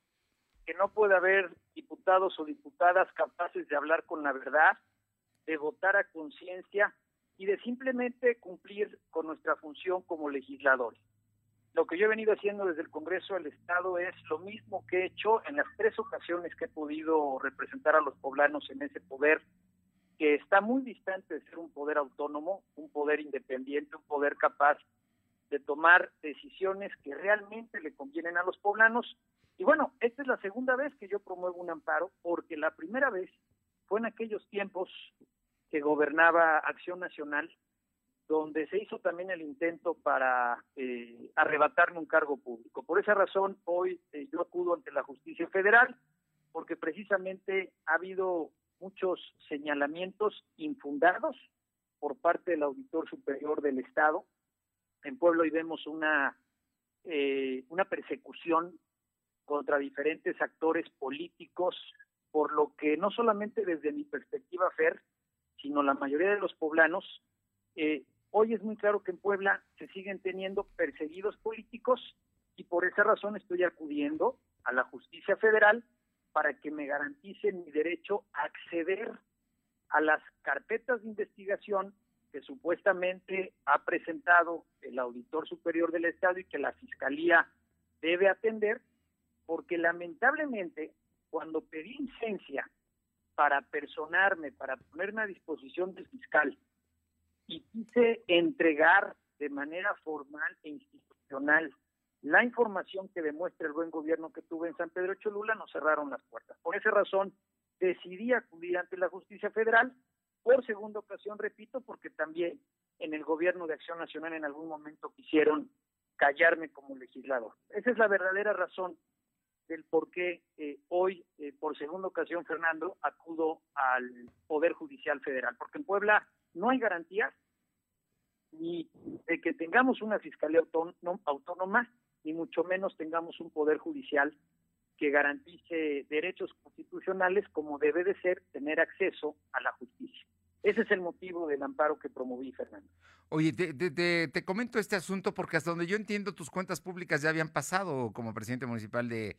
que no puede haber diputados o diputadas capaces de hablar con la verdad, de votar a conciencia y de simplemente cumplir con nuestra función como legisladores. Lo que yo he venido haciendo desde el Congreso del Estado es lo mismo que he hecho en las tres ocasiones que he podido representar a los poblanos en ese poder, que está muy distante de ser un poder autónomo, un poder independiente, un poder capaz de tomar decisiones que realmente le convienen a los poblanos. Y bueno, esta es la segunda vez que yo promuevo un amparo, porque la primera vez fue en aquellos tiempos que gobernaba Acción Nacional donde se hizo también el intento para eh, arrebatarme un cargo público. Por esa razón, hoy eh, yo acudo ante la justicia federal, porque precisamente ha habido muchos señalamientos infundados por parte del auditor superior del Estado. En Pueblo hoy vemos una, eh, una persecución contra diferentes actores políticos, por lo que no solamente desde mi perspectiva, Fer, sino la mayoría de los poblanos eh, Hoy es muy claro que en Puebla se siguen teniendo perseguidos políticos y por esa razón estoy acudiendo a la justicia federal para que me garanticen mi derecho a acceder a las carpetas de investigación que supuestamente ha presentado el auditor superior del Estado y que la Fiscalía debe atender, porque lamentablemente cuando pedí licencia para personarme, para ponerme a disposición del fiscal y quise entregar de manera formal e institucional la información que demuestra el buen gobierno que tuve en San Pedro Cholula, nos cerraron las puertas. Por esa razón decidí acudir ante la justicia federal por segunda ocasión, repito, porque también en el gobierno de Acción Nacional en algún momento quisieron callarme como legislador. Esa es la verdadera razón del por qué eh, hoy, eh, por segunda ocasión, Fernando, acudo al Poder Judicial Federal, porque en Puebla no hay garantías ni de que tengamos una fiscalía autónoma, ni mucho menos tengamos un poder judicial que garantice derechos constitucionales como debe de ser tener acceso a la justicia. Ese es el motivo del amparo que promoví, Fernando. Oye, te, comento este asunto porque hasta donde yo entiendo tus cuentas públicas ya habían pasado como presidente municipal de,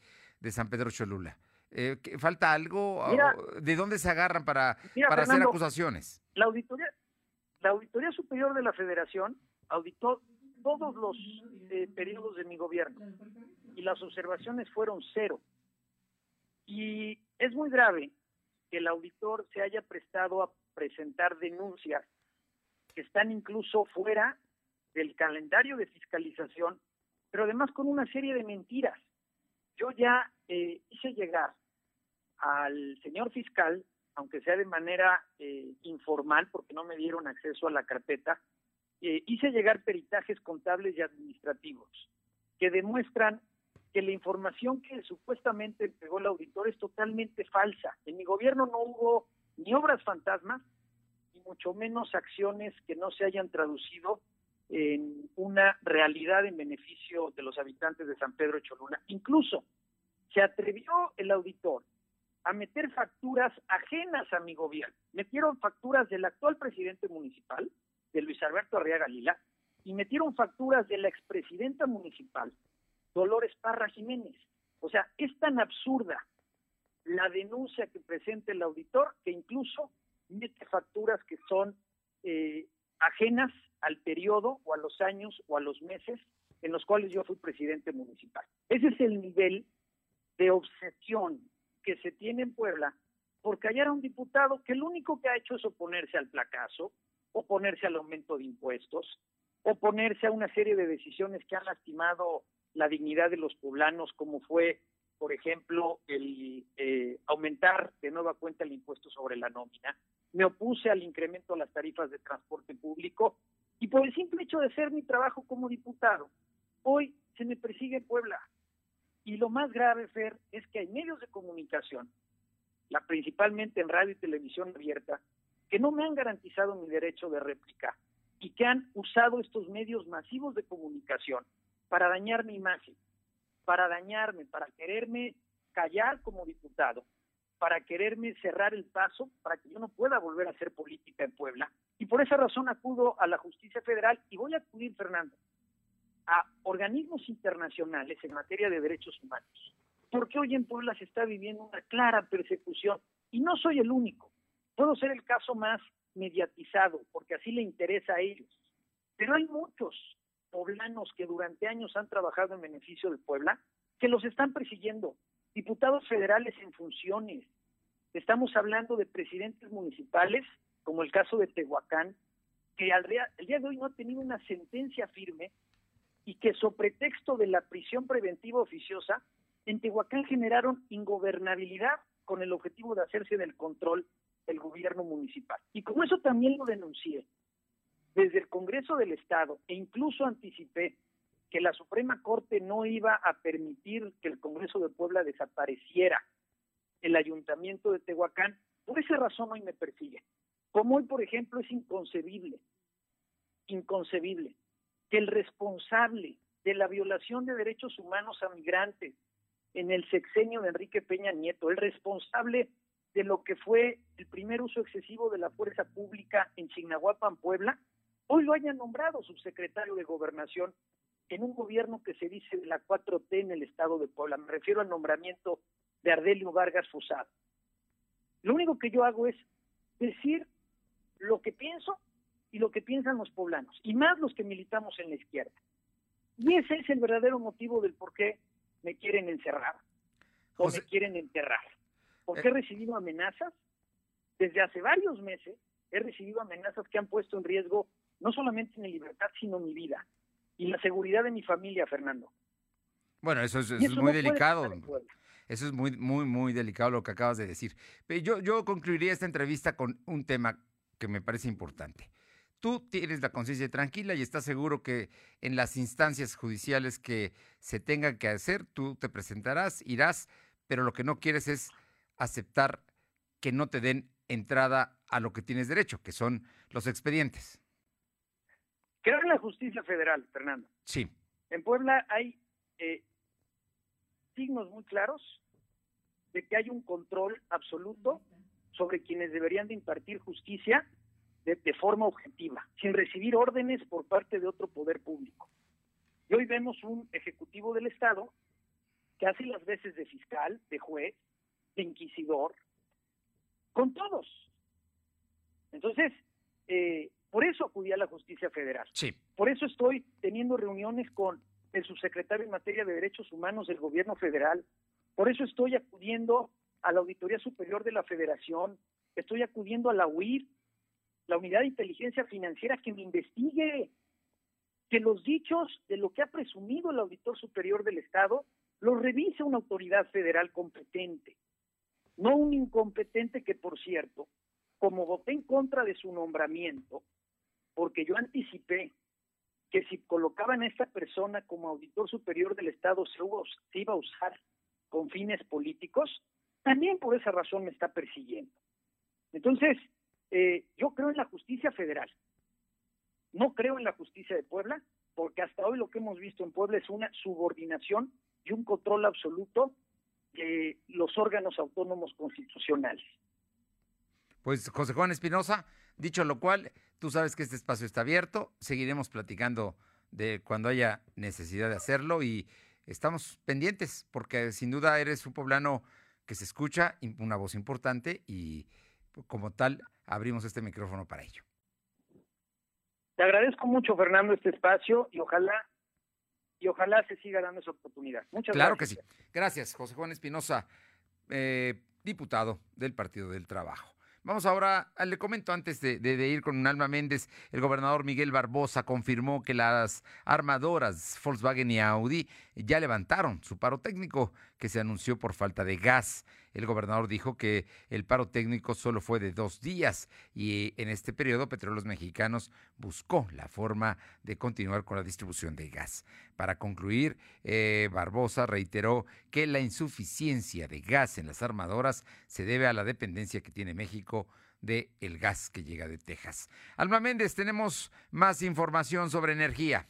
San Pedro Cholula. Eh, ¿Falta algo? ¿De dónde se agarran para, para hacer acusaciones? La auditoría, la Auditoría Superior de la Federación auditó todos los eh, periodos de mi gobierno y las observaciones fueron cero. Y es muy grave que el auditor se haya prestado a presentar denuncias que están incluso fuera del calendario de fiscalización, pero además con una serie de mentiras. Yo ya eh, hice llegar al señor fiscal aunque sea de manera eh, informal, porque no me dieron acceso a la carpeta, eh, hice llegar peritajes contables y administrativos que demuestran que la información que supuestamente entregó el auditor es totalmente falsa. En mi gobierno no hubo ni obras fantasmas, ni mucho menos acciones que no se hayan traducido en una realidad en beneficio de los habitantes de San Pedro Cholula. Incluso se atrevió el auditor a meter facturas ajenas a mi gobierno. Metieron facturas del actual presidente municipal, de Luis Alberto Arriaga Lila, y metieron facturas de la expresidenta municipal, Dolores Parra Jiménez. O sea, es tan absurda la denuncia que presenta el auditor que incluso mete facturas que son eh, ajenas al periodo o a los años o a los meses en los cuales yo fui presidente municipal. Ese es el nivel de obsesión que se tiene en Puebla por callar a un diputado que lo único que ha hecho es oponerse al placazo, oponerse al aumento de impuestos, oponerse a una serie de decisiones que han lastimado la dignidad de los poblanos, como fue, por ejemplo, el eh, aumentar de nueva cuenta el impuesto sobre la nómina. Me opuse al incremento de las tarifas de transporte público y por el simple hecho de ser mi trabajo como diputado, hoy se me persigue en Puebla. Y lo más grave, Fer, es que hay medios de comunicación, la, principalmente en radio y televisión abierta, que no me han garantizado mi derecho de réplica y que han usado estos medios masivos de comunicación para dañar mi imagen, para dañarme, para quererme callar como diputado, para quererme cerrar el paso, para que yo no pueda volver a hacer política en Puebla. Y por esa razón acudo a la justicia federal y voy a acudir, Fernando, organismos internacionales en materia de derechos humanos, porque hoy en Puebla se está viviendo una clara persecución y no soy el único. Puedo ser el caso más mediatizado, porque así le interesa a ellos. Pero hay muchos poblanos que durante años han trabajado en beneficio de Puebla que los están persiguiendo. Diputados federales en funciones. Estamos hablando de presidentes municipales, como el caso de Tehuacán, que al día, de hoy no ha tenido una sentencia firme y que sobre pretexto de la prisión preventiva oficiosa, en Tehuacán generaron ingobernabilidad con el objetivo de hacerse del control el gobierno municipal. Y como eso también lo denuncié desde el Congreso del Estado e incluso anticipé que la Suprema Corte no iba a permitir que el Congreso de Puebla desapareciera el ayuntamiento de Tehuacán, por esa razón hoy me persigue. Como hoy, por ejemplo, es inconcebible, inconcebible, que el responsable de la violación de derechos humanos a migrantes en el sexenio de Enrique Peña Nieto, el responsable de lo que fue el primer uso excesivo de la fuerza pública en Chignahuapan, Puebla, hoy lo hayan nombrado subsecretario de Gobernación en un gobierno que se dice de la 4T en el estado de Puebla. Me refiero al nombramiento de Ardelio Vargas Fusado. Lo único que yo hago es decir lo que pienso y lo que piensan los poblanos, y más los que militamos en la izquierda. Y ese es el verdadero motivo del por qué me quieren encerrar o me quieren enterrar porque he recibido amenazas desde hace varios meses, he recibido amenazas que han puesto en riesgo no solamente mi libertad, sino mi vida y la seguridad de mi familia, Fernando. Bueno, eso es, muy delicado. Eso es muy, muy, muy delicado lo que acabas de decir. Yo, yo concluiría esta entrevista con un tema que me parece importante. Tú tienes la conciencia tranquila y estás seguro que en las instancias judiciales que se tengan que hacer, tú te presentarás, irás, pero lo que no quieres es aceptar que no te den entrada a lo que tienes derecho, que son los expedientes. Creo en la justicia federal, Fernando. Sí. En Puebla hay eh, signos muy claros de que hay un control absoluto sobre quienes deberían de impartir justicia de, de, forma objetiva, sin recibir órdenes por parte de otro poder público. Y hoy vemos un ejecutivo del Estado que hace las veces de fiscal, de juez, inquisidor con todos. Entonces, eh, por eso acudí a la justicia federal. Sí. Por eso estoy teniendo reuniones con el subsecretario en materia de derechos humanos del gobierno federal. Por eso estoy acudiendo a la Auditoría Superior de la Federación. Estoy acudiendo a la UIR, la Unidad de Inteligencia Financiera, que me investigue, que los dichos de lo que ha presumido el Auditor Superior del Estado los revise una autoridad federal competente no un incompetente que, por cierto, como voté en contra de su nombramiento, porque yo anticipé que si colocaban a esta persona como auditor superior del Estado se, iba a usar con fines políticos, también por esa razón me está persiguiendo. Entonces, eh, yo creo en la justicia federal. No creo en la justicia de Puebla, porque hasta hoy lo que hemos visto en Puebla es una subordinación y un control absoluto de los órganos autónomos constitucionales. Pues José Juan Espinosa, dicho lo cual, tú sabes que este espacio está abierto, seguiremos platicando de cuando haya necesidad de hacerlo y estamos pendientes porque sin duda eres un poblano que se escucha, una voz importante y como tal abrimos este micrófono para ello. Te agradezco mucho, Fernando, este espacio y ojalá y ojalá se siga dando esa oportunidad. Muchas claro gracias. que sí. Gracias, José Juan Espinosa, eh, diputado del Partido del Trabajo. Vamos ahora, ah, le comento antes de, de, ir con Alma Méndez, el gobernador Miguel Barbosa confirmó que las armadoras Volkswagen y Audi ya levantaron su paro técnico que se anunció por falta de gas. El gobernador dijo que el paro técnico solo fue de dos días y en este periodo Petróleos Mexicanos buscó la forma de continuar con la distribución de gas. Para concluir, eh, Barbosa reiteró que la insuficiencia de gas en las armadoras se debe a la dependencia que tiene México de el gas que llega de Texas. Alma Méndez, tenemos más información sobre energía.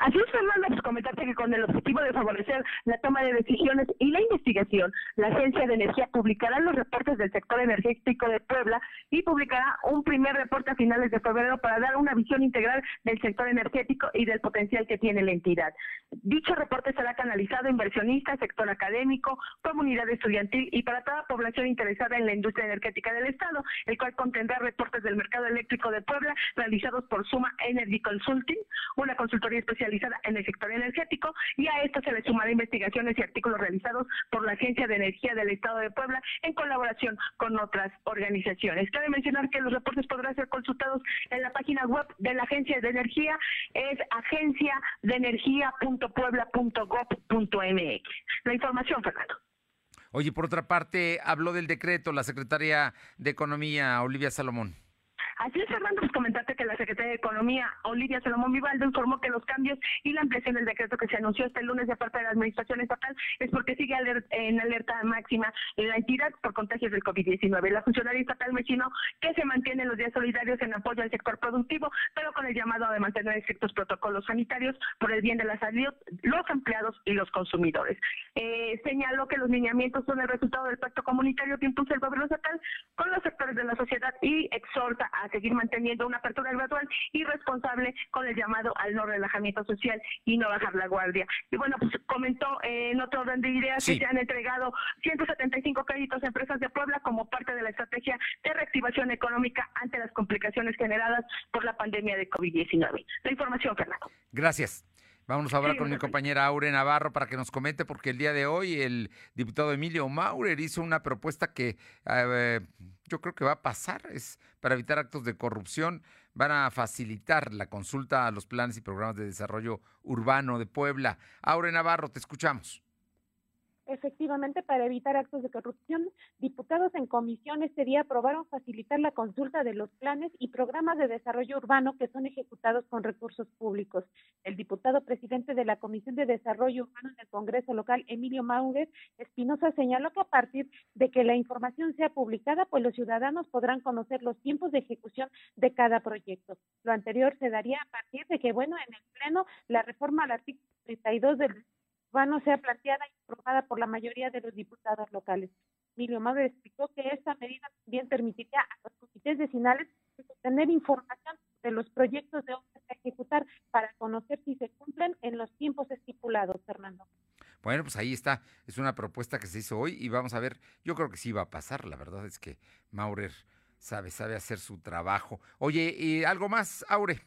Así es, Fernando, pues comentarte que con el objetivo de favorecer la toma de decisiones y la investigación, la Agencia de Energía publicará los reportes del sector energético de Puebla y publicará un primer reporte a finales de febrero para dar una visión integral del sector energético y del potencial que tiene la entidad. Dicho reporte será canalizado a inversionistas, sector académico, comunidad estudiantil y para toda población interesada en la industria energética del Estado, el cual contendrá reportes del mercado eléctrico de Puebla realizados por Suma Energy Consulting, una consultoría especializada en el sector energético y a esto se le sumará investigaciones y artículos realizados por la Agencia de Energía del Estado de Puebla en colaboración con otras organizaciones. Cabe mencionar que los reportes podrán ser consultados en la página web de la Agencia de Energía, es agenciadeenergia.puebla.gov.mx. La información, Fernando. Oye, por otra parte, habló del decreto la secretaria de Economía, Olivia Salomón. Así es, Fernando, pues comentarte que la Secretaria de Economía, Olivia Salomón Vivaldo, informó que los cambios y la ampliación del decreto que se anunció este lunes de parte de la Administración Estatal es porque sigue en alerta máxima la entidad por contagios del COVID-19. La funcionaria estatal mencionó que se mantienen los días solidarios en apoyo al sector productivo, pero con el llamado a mantener estrictos protocolos sanitarios por el bien de la salud, los empleados y los consumidores. Eh, señaló que los lineamientos son el resultado del pacto comunitario que impulsa el gobierno estatal con los sectores de la sociedad y exhorta a seguir manteniendo una apertura gradual y responsable con el llamado al no relajamiento social y no bajar la guardia. Y bueno, pues comentó en otro orden de ideas que se han entregado 175 créditos a empresas de Puebla como parte de la estrategia de reactivación económica ante las complicaciones generadas por la pandemia de COVID-19. La información, Fernando. Gracias. Vamos a hablar con mi compañera Aure Navarro para que nos comente, porque el día de hoy el diputado Emilio Maurer hizo una propuesta que eh, yo creo que va a pasar, es para evitar actos de corrupción, van a facilitar la consulta a los planes y programas de desarrollo urbano de Puebla. Aure Navarro, te escuchamos. Efectivamente, para evitar actos de corrupción, diputados en comisión este día aprobaron facilitar la consulta de los planes y programas de desarrollo urbano que son ejecutados con recursos públicos. El diputado presidente de la Comisión de Desarrollo Urbano en el Congreso local, Emilio Maurer Espinosa, señaló que a partir de que la información sea publicada, pues los ciudadanos podrán conocer los tiempos de ejecución de cada proyecto. Lo anterior se daría a partir de que, bueno, en el Pleno, la reforma al artículo 32 del sea planteada y aprobada por la mayoría de los diputados locales. Emilio Madre explicó que esta medida también permitiría a los comités vecinales tener información de los proyectos de obras a ejecutar para conocer si se cumplen en los tiempos estipulados, Fernando. Bueno, pues ahí está, es una propuesta que se hizo hoy y vamos a ver, yo creo que sí va a pasar, la verdad es que Maurer sabe, sabe hacer su trabajo. Oye, ¿y algo más, Aure?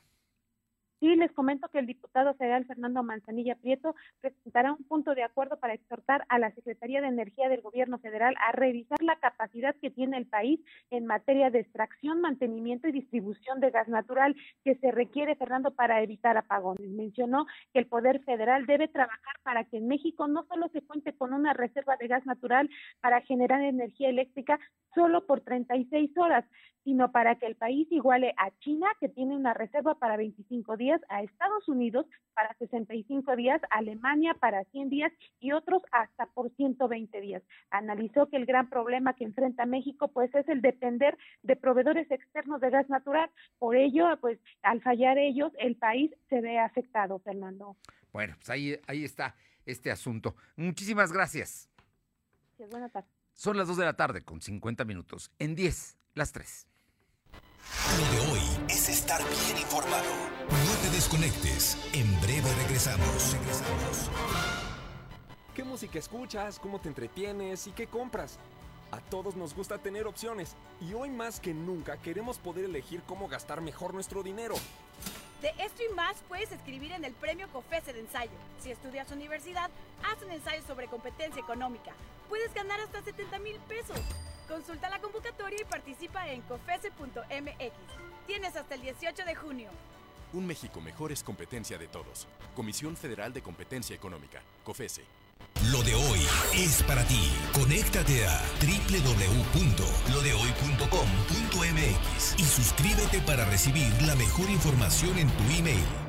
Sí, les comento que el diputado federal Fernando Manzanilla Prieto presentará un punto de acuerdo para exhortar a la Secretaría de Energía del Gobierno Federal a revisar la capacidad que tiene el país en materia de extracción, mantenimiento y distribución de gas natural que se requiere, Fernando, para evitar apagones. Mencionó que el Poder Federal debe trabajar para que en México no solo se cuente con una reserva de gas natural para generar energía eléctrica solo por 36 horas, sino para que el país iguale a China, que tiene una reserva para 25 días días a Estados Unidos para 65 días, Alemania para 100 días y otros hasta por 120 días. Analizó que el gran problema que enfrenta México pues es el depender de proveedores externos de gas natural. Por ello, pues al fallar ellos, el país se ve afectado, Fernando. Bueno, pues ahí, ahí está este asunto. Muchísimas gracias. buenas tardes. Son las 2 de la tarde con 50 minutos. En 10, las 3. Lo de hoy es estar bien informado. No te desconectes. En breve regresamos. Regresamos. ¿Qué música escuchas? ¿Cómo te entretienes? ¿Y qué compras? A todos nos gusta tener opciones y hoy más que nunca queremos poder elegir cómo gastar mejor nuestro dinero. De esto y más puedes escribir en el premio COFESE de ensayo. Si estudias universidad, haz un ensayo sobre competencia económica. Puedes ganar hasta 70 mil pesos. Consulta la convocatoria y participa en cofese.mx. Tienes hasta el 18 de junio. Un México mejor es competencia de todos. Comisión Federal de Competencia Económica, COFESE. Lo de hoy es para ti. Conéctate a www.lodehoy.com.mx y suscríbete para recibir la mejor información en tu email.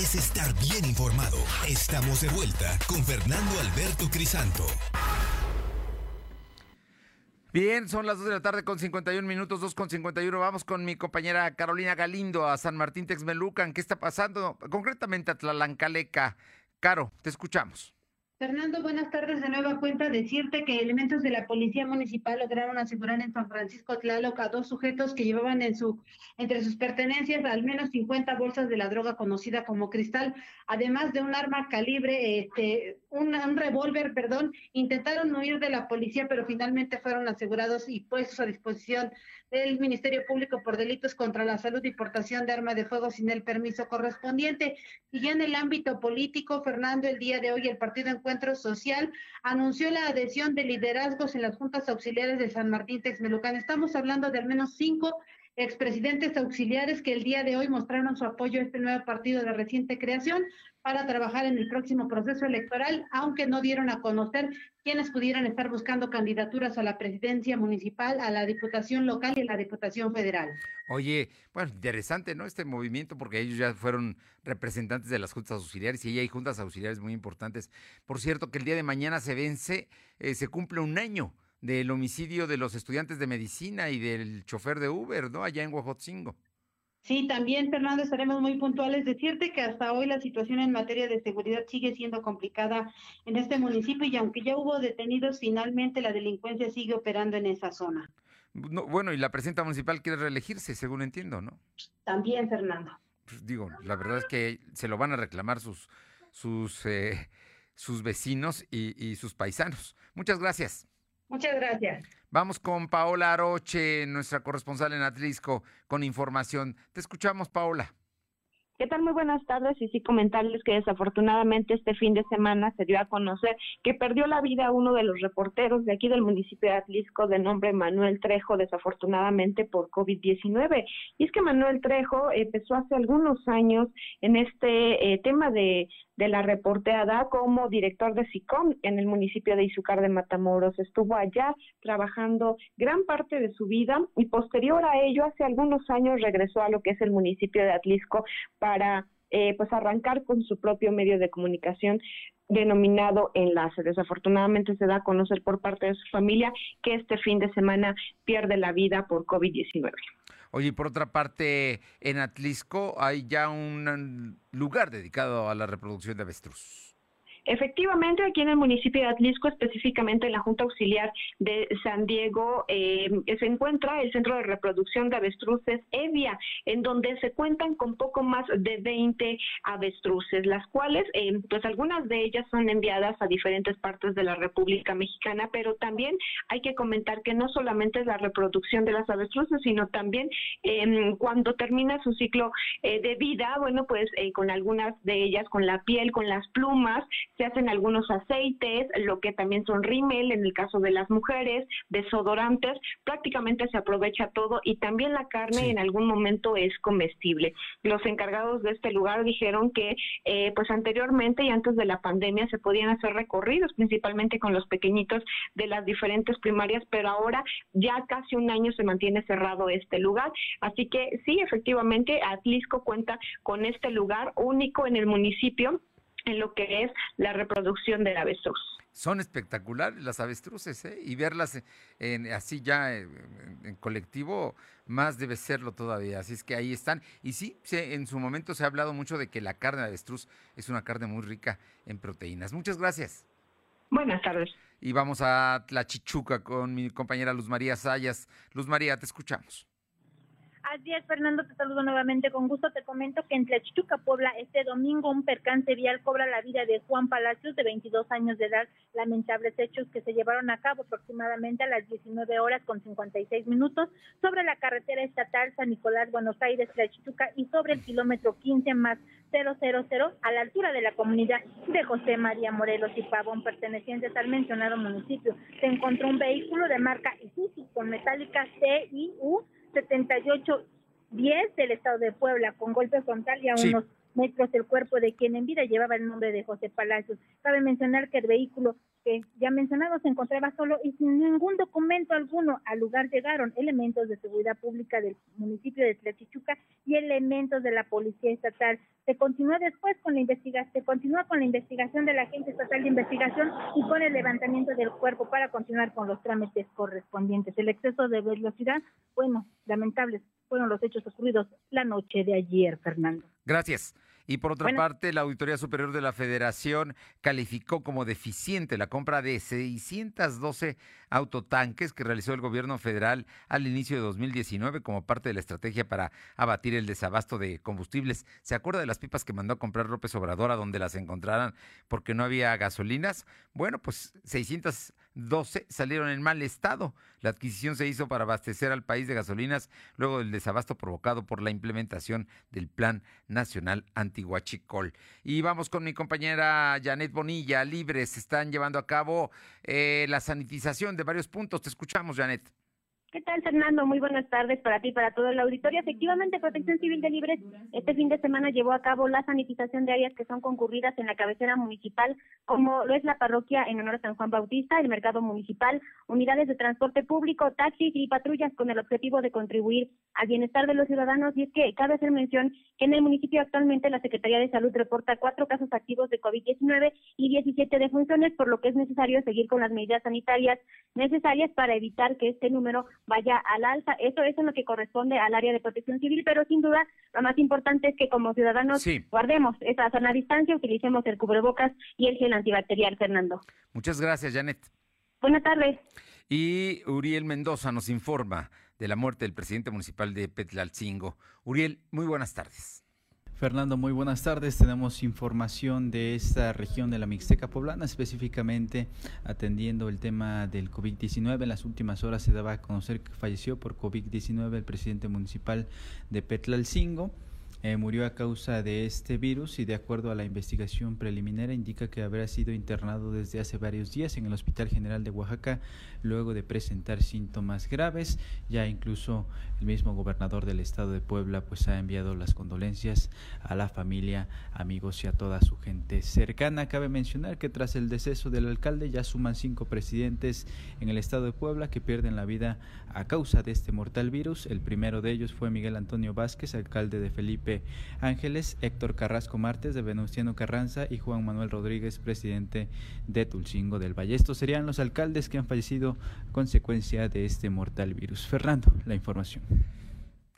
Es estar bien informado. Estamos de vuelta con Fernando Alberto Crisanto. Bien, son las 2 de la tarde con 51 minutos, 2 con 51. Vamos con mi compañera Carolina Galindo a San Martín Texmelucan. ¿Qué está pasando? Concretamente a Tlalancaleca. Caro, te escuchamos. Fernando, buenas tardes. De nueva cuenta, decirte que elementos de la Policía Municipal lograron asegurar en San Francisco Tlaloc a dos sujetos que llevaban entre sus pertenencias al menos 50 bolsas de la droga conocida como cristal, además de un arma calibre, este, un revólver, perdón. Intentaron huir de la policía, pero finalmente fueron asegurados y puestos a disposición del Ministerio Público por delitos contra la salud y portación de arma de fuego sin el permiso correspondiente. Y ya en el ámbito político, Fernando, el día de hoy el Partido Encuentro Social anunció la adhesión de liderazgos en las juntas auxiliares de San Martín Texmelucan. Estamos hablando de al menos cinco expresidentes auxiliares que el día de hoy mostraron su apoyo a este nuevo partido de reciente creación para trabajar en el próximo proceso electoral, aunque no dieron a conocer quiénes pudieran estar buscando candidaturas a la presidencia municipal, a la diputación local y a la diputación federal. Oye, bueno, interesante, ¿no? Este movimiento, porque ellos ya fueron representantes de las juntas auxiliares y ahí hay juntas auxiliares muy importantes. Por cierto, que el día de mañana se vence, eh, se cumple un año del homicidio de los estudiantes de medicina y del chofer de Uber, ¿no? Allá en Huajotzingo. Sí, también, Fernando, estaremos muy puntuales. Decirte que hasta hoy la situación en materia de seguridad sigue siendo complicada en este municipio y aunque ya hubo detenidos, finalmente la delincuencia sigue operando en esa zona. bueno, y la presidenta municipal quiere reelegirse, según entiendo, ¿no? También, Fernando. Pues digo, la verdad es que se lo van a reclamar sus, sus, eh, sus vecinos y, y sus paisanos. Muchas gracias. Muchas gracias. Vamos con Paola Aroche, nuestra corresponsal en Atlisco, con información. Te escuchamos, Paola. ¿Qué tal? Muy buenas tardes y sí comentarles que desafortunadamente este fin de semana se dio a conocer que perdió la vida uno de los reporteros de aquí del municipio de Atlisco de nombre Manuel Trejo, desafortunadamente por COVID-19. Y es que Manuel Trejo empezó hace algunos años en este eh, tema de, de la reporteada como director de SICOM en el municipio de Izucar de Matamoros. Estuvo allá trabajando gran parte de su vida y posterior a ello, hace algunos años regresó a lo que es el municipio de Atlisco para eh, pues arrancar con su propio medio de comunicación denominado Enlace. Desafortunadamente se da a conocer por parte de su familia que este fin de semana pierde la vida por COVID-19. Oye, por otra parte, en Atlisco hay ya un lugar dedicado a la reproducción de avestruz. Efectivamente, aquí en el municipio de Atlisco, específicamente en la Junta Auxiliar de San Diego, eh, se encuentra el Centro de Reproducción de Avestruces Evia, en donde se cuentan con poco más de 20 avestruces, las cuales, eh, pues algunas de ellas son enviadas a diferentes partes de la República Mexicana, pero también hay que comentar que no solamente es la reproducción de las avestruces, sino también eh, cuando termina su ciclo de vida, bueno, pues con algunas de ellas, con la piel, con las plumas, se hacen algunos aceites, lo que también son rímel en el caso de las mujeres, desodorantes, prácticamente se aprovecha todo y también la carne en algún momento es comestible. Los encargados de este lugar dijeron que eh, pues anteriormente y antes de la pandemia se podían hacer recorridos, principalmente con los pequeñitos de las diferentes primarias, pero ahora ya casi un año se mantiene cerrado este lugar. Así que sí, efectivamente, Atlisco cuenta con este lugar único en el municipio en lo que es la reproducción del avestruz. Son espectaculares las avestruces, ¿eh? y verlas en, así ya en, colectivo, más debe serlo todavía. Así es que ahí están. Y sí, en su momento se ha hablado mucho de que la carne de avestruz es una carne muy rica en proteínas. Muchas gracias. Buenas tardes. Y vamos a la Chichuca con mi compañera Luz María Sayas. Luz María, te escuchamos. Así es, Fernando, te saludo nuevamente con gusto. Te comento que en Tlachichuca, Puebla, este domingo un percance vial cobra la vida de Juan Palacios, de 22 años de edad. Lamentables hechos que se llevaron a cabo aproximadamente a las 19 horas con 56 minutos sobre la carretera estatal San Nicolás, Buenos Aires, Tlachichuca y sobre el kilómetro 15 más 000 a la altura de la comunidad de José María Morelos y Pavón, pertenecientes al mencionado municipio. Se encontró un vehículo de marca Isuzu con metálica CIU 7810 del estado de Puebla, con golpe frontal y a unos metros el cuerpo de quien en vida llevaba el nombre de José Palacios. Cabe mencionar que el vehículo que ya mencionado se encontraba solo y sin ningún documento alguno. Al lugar llegaron elementos de seguridad pública del municipio de Tlachichuca y elementos de la policía estatal. Se continúa después con la investigación, se continúa con la investigación de la Agencia Estatal de Investigación y con el levantamiento del cuerpo para continuar con los trámites correspondientes. El exceso de velocidad, bueno, lamentables fueron los hechos ocurridos la noche de ayer, Fernando. Gracias. Y por otra parte, la Auditoría Superior de la Federación calificó como deficiente la compra de 612 autotanques que realizó el gobierno federal al inicio de 2019 como parte de la estrategia para abatir el desabasto de combustibles. ¿Se acuerda de las pipas que mandó a comprar López Obrador a donde las encontraran porque no había gasolinas? Bueno, pues 600 12 salieron en mal estado. La adquisición se hizo para abastecer al país de gasolinas luego del desabasto provocado por la implementación del Plan Nacional Antiguachicol. Y vamos con mi compañera Janet Bonilla. Libres están llevando a cabo eh, la sanitización de varios puntos. Te escuchamos, Janet. ¿Qué tal, Fernando? Muy buenas tardes para ti y para todo el auditorio. Efectivamente, Protección Civil de Libres este fin de semana llevó a cabo la sanitización de áreas que son concurridas en la cabecera municipal, como lo es la parroquia en honor a San Juan Bautista, el mercado municipal, unidades de transporte público, taxis y patrullas con el objetivo de contribuir al bienestar de los ciudadanos. Y es que cabe hacer mención que en el municipio actualmente la Secretaría de Salud reporta cuatro casos activos de COVID-19 y 17 defunciones, por lo que es necesario seguir con las medidas sanitarias necesarias para evitar que este número vaya al alza. Eso es en lo que corresponde al área de protección civil, pero sin duda lo más importante es que como ciudadanos guardemos esa sana distancia, utilicemos el cubrebocas y el gel antibacterial, Fernando. Muchas gracias, Janet. Buenas tardes. Y Uriel Mendoza nos informa de la muerte del presidente municipal de Petlalcingo. Uriel, muy buenas tardes. Fernando, muy buenas tardes. Tenemos información de esta región de la Mixteca Poblana, específicamente atendiendo el tema del COVID-19. En las últimas horas se daba a conocer que falleció por COVID-19 el presidente municipal de Petlalcingo. Eh, murió a causa de este virus y de acuerdo a la investigación preliminar indica que habrá sido internado desde hace varios días en el Hospital General de Oaxaca luego de presentar síntomas graves. Ya incluso el mismo gobernador del estado de Puebla pues ha enviado las condolencias a la familia, amigos y a toda su gente cercana. Cabe mencionar que tras el deceso del alcalde ya suman cinco presidentes en el estado de Puebla que pierden la vida a causa de este mortal virus. El primero de ellos fue Miguel Antonio Vázquez, alcalde de Felipe Ángeles, Héctor Carrasco Martes de Venustiano Carranza y Juan Manuel Rodríguez, presidente de Tulcingo del Valle. Estos serían los alcaldes que han fallecido consecuencia de este mortal virus. Fernando, la información.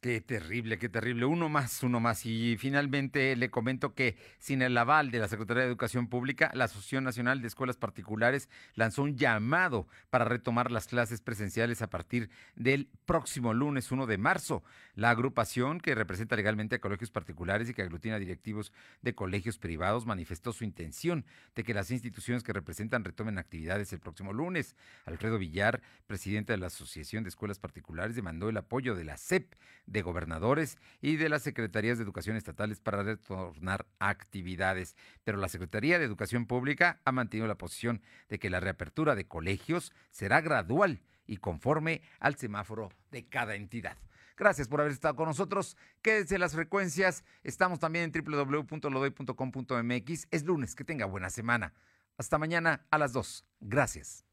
Qué terrible, qué terrible. Uno más, uno más. Y finalmente le comento que sin el aval de la Secretaría de Educación Pública, la Asociación Nacional de Escuelas Particulares lanzó un llamado para retomar las clases presenciales a partir del próximo lunes 1 de marzo. La agrupación, que representa legalmente a colegios particulares y que aglutina directivos de colegios privados, manifestó su intención de que las instituciones que representan retomen actividades el próximo lunes. Alfredo Villar, presidente de la Asociación de Escuelas Particulares, demandó el apoyo de la CEP de gobernadores y de las secretarías de educación estatales para retornar actividades. Pero la Secretaría de Educación Pública ha mantenido la posición de que la reapertura de colegios será gradual y conforme al semáforo de cada entidad. Gracias por haber estado con nosotros. Quédense las frecuencias. Estamos también en www.lodoy.com.mx. Es lunes. Que tenga buena semana. Hasta mañana a las 2. Gracias.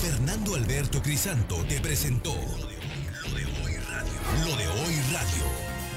Fernando Alberto Crisanto te presentó lo de hoy radio.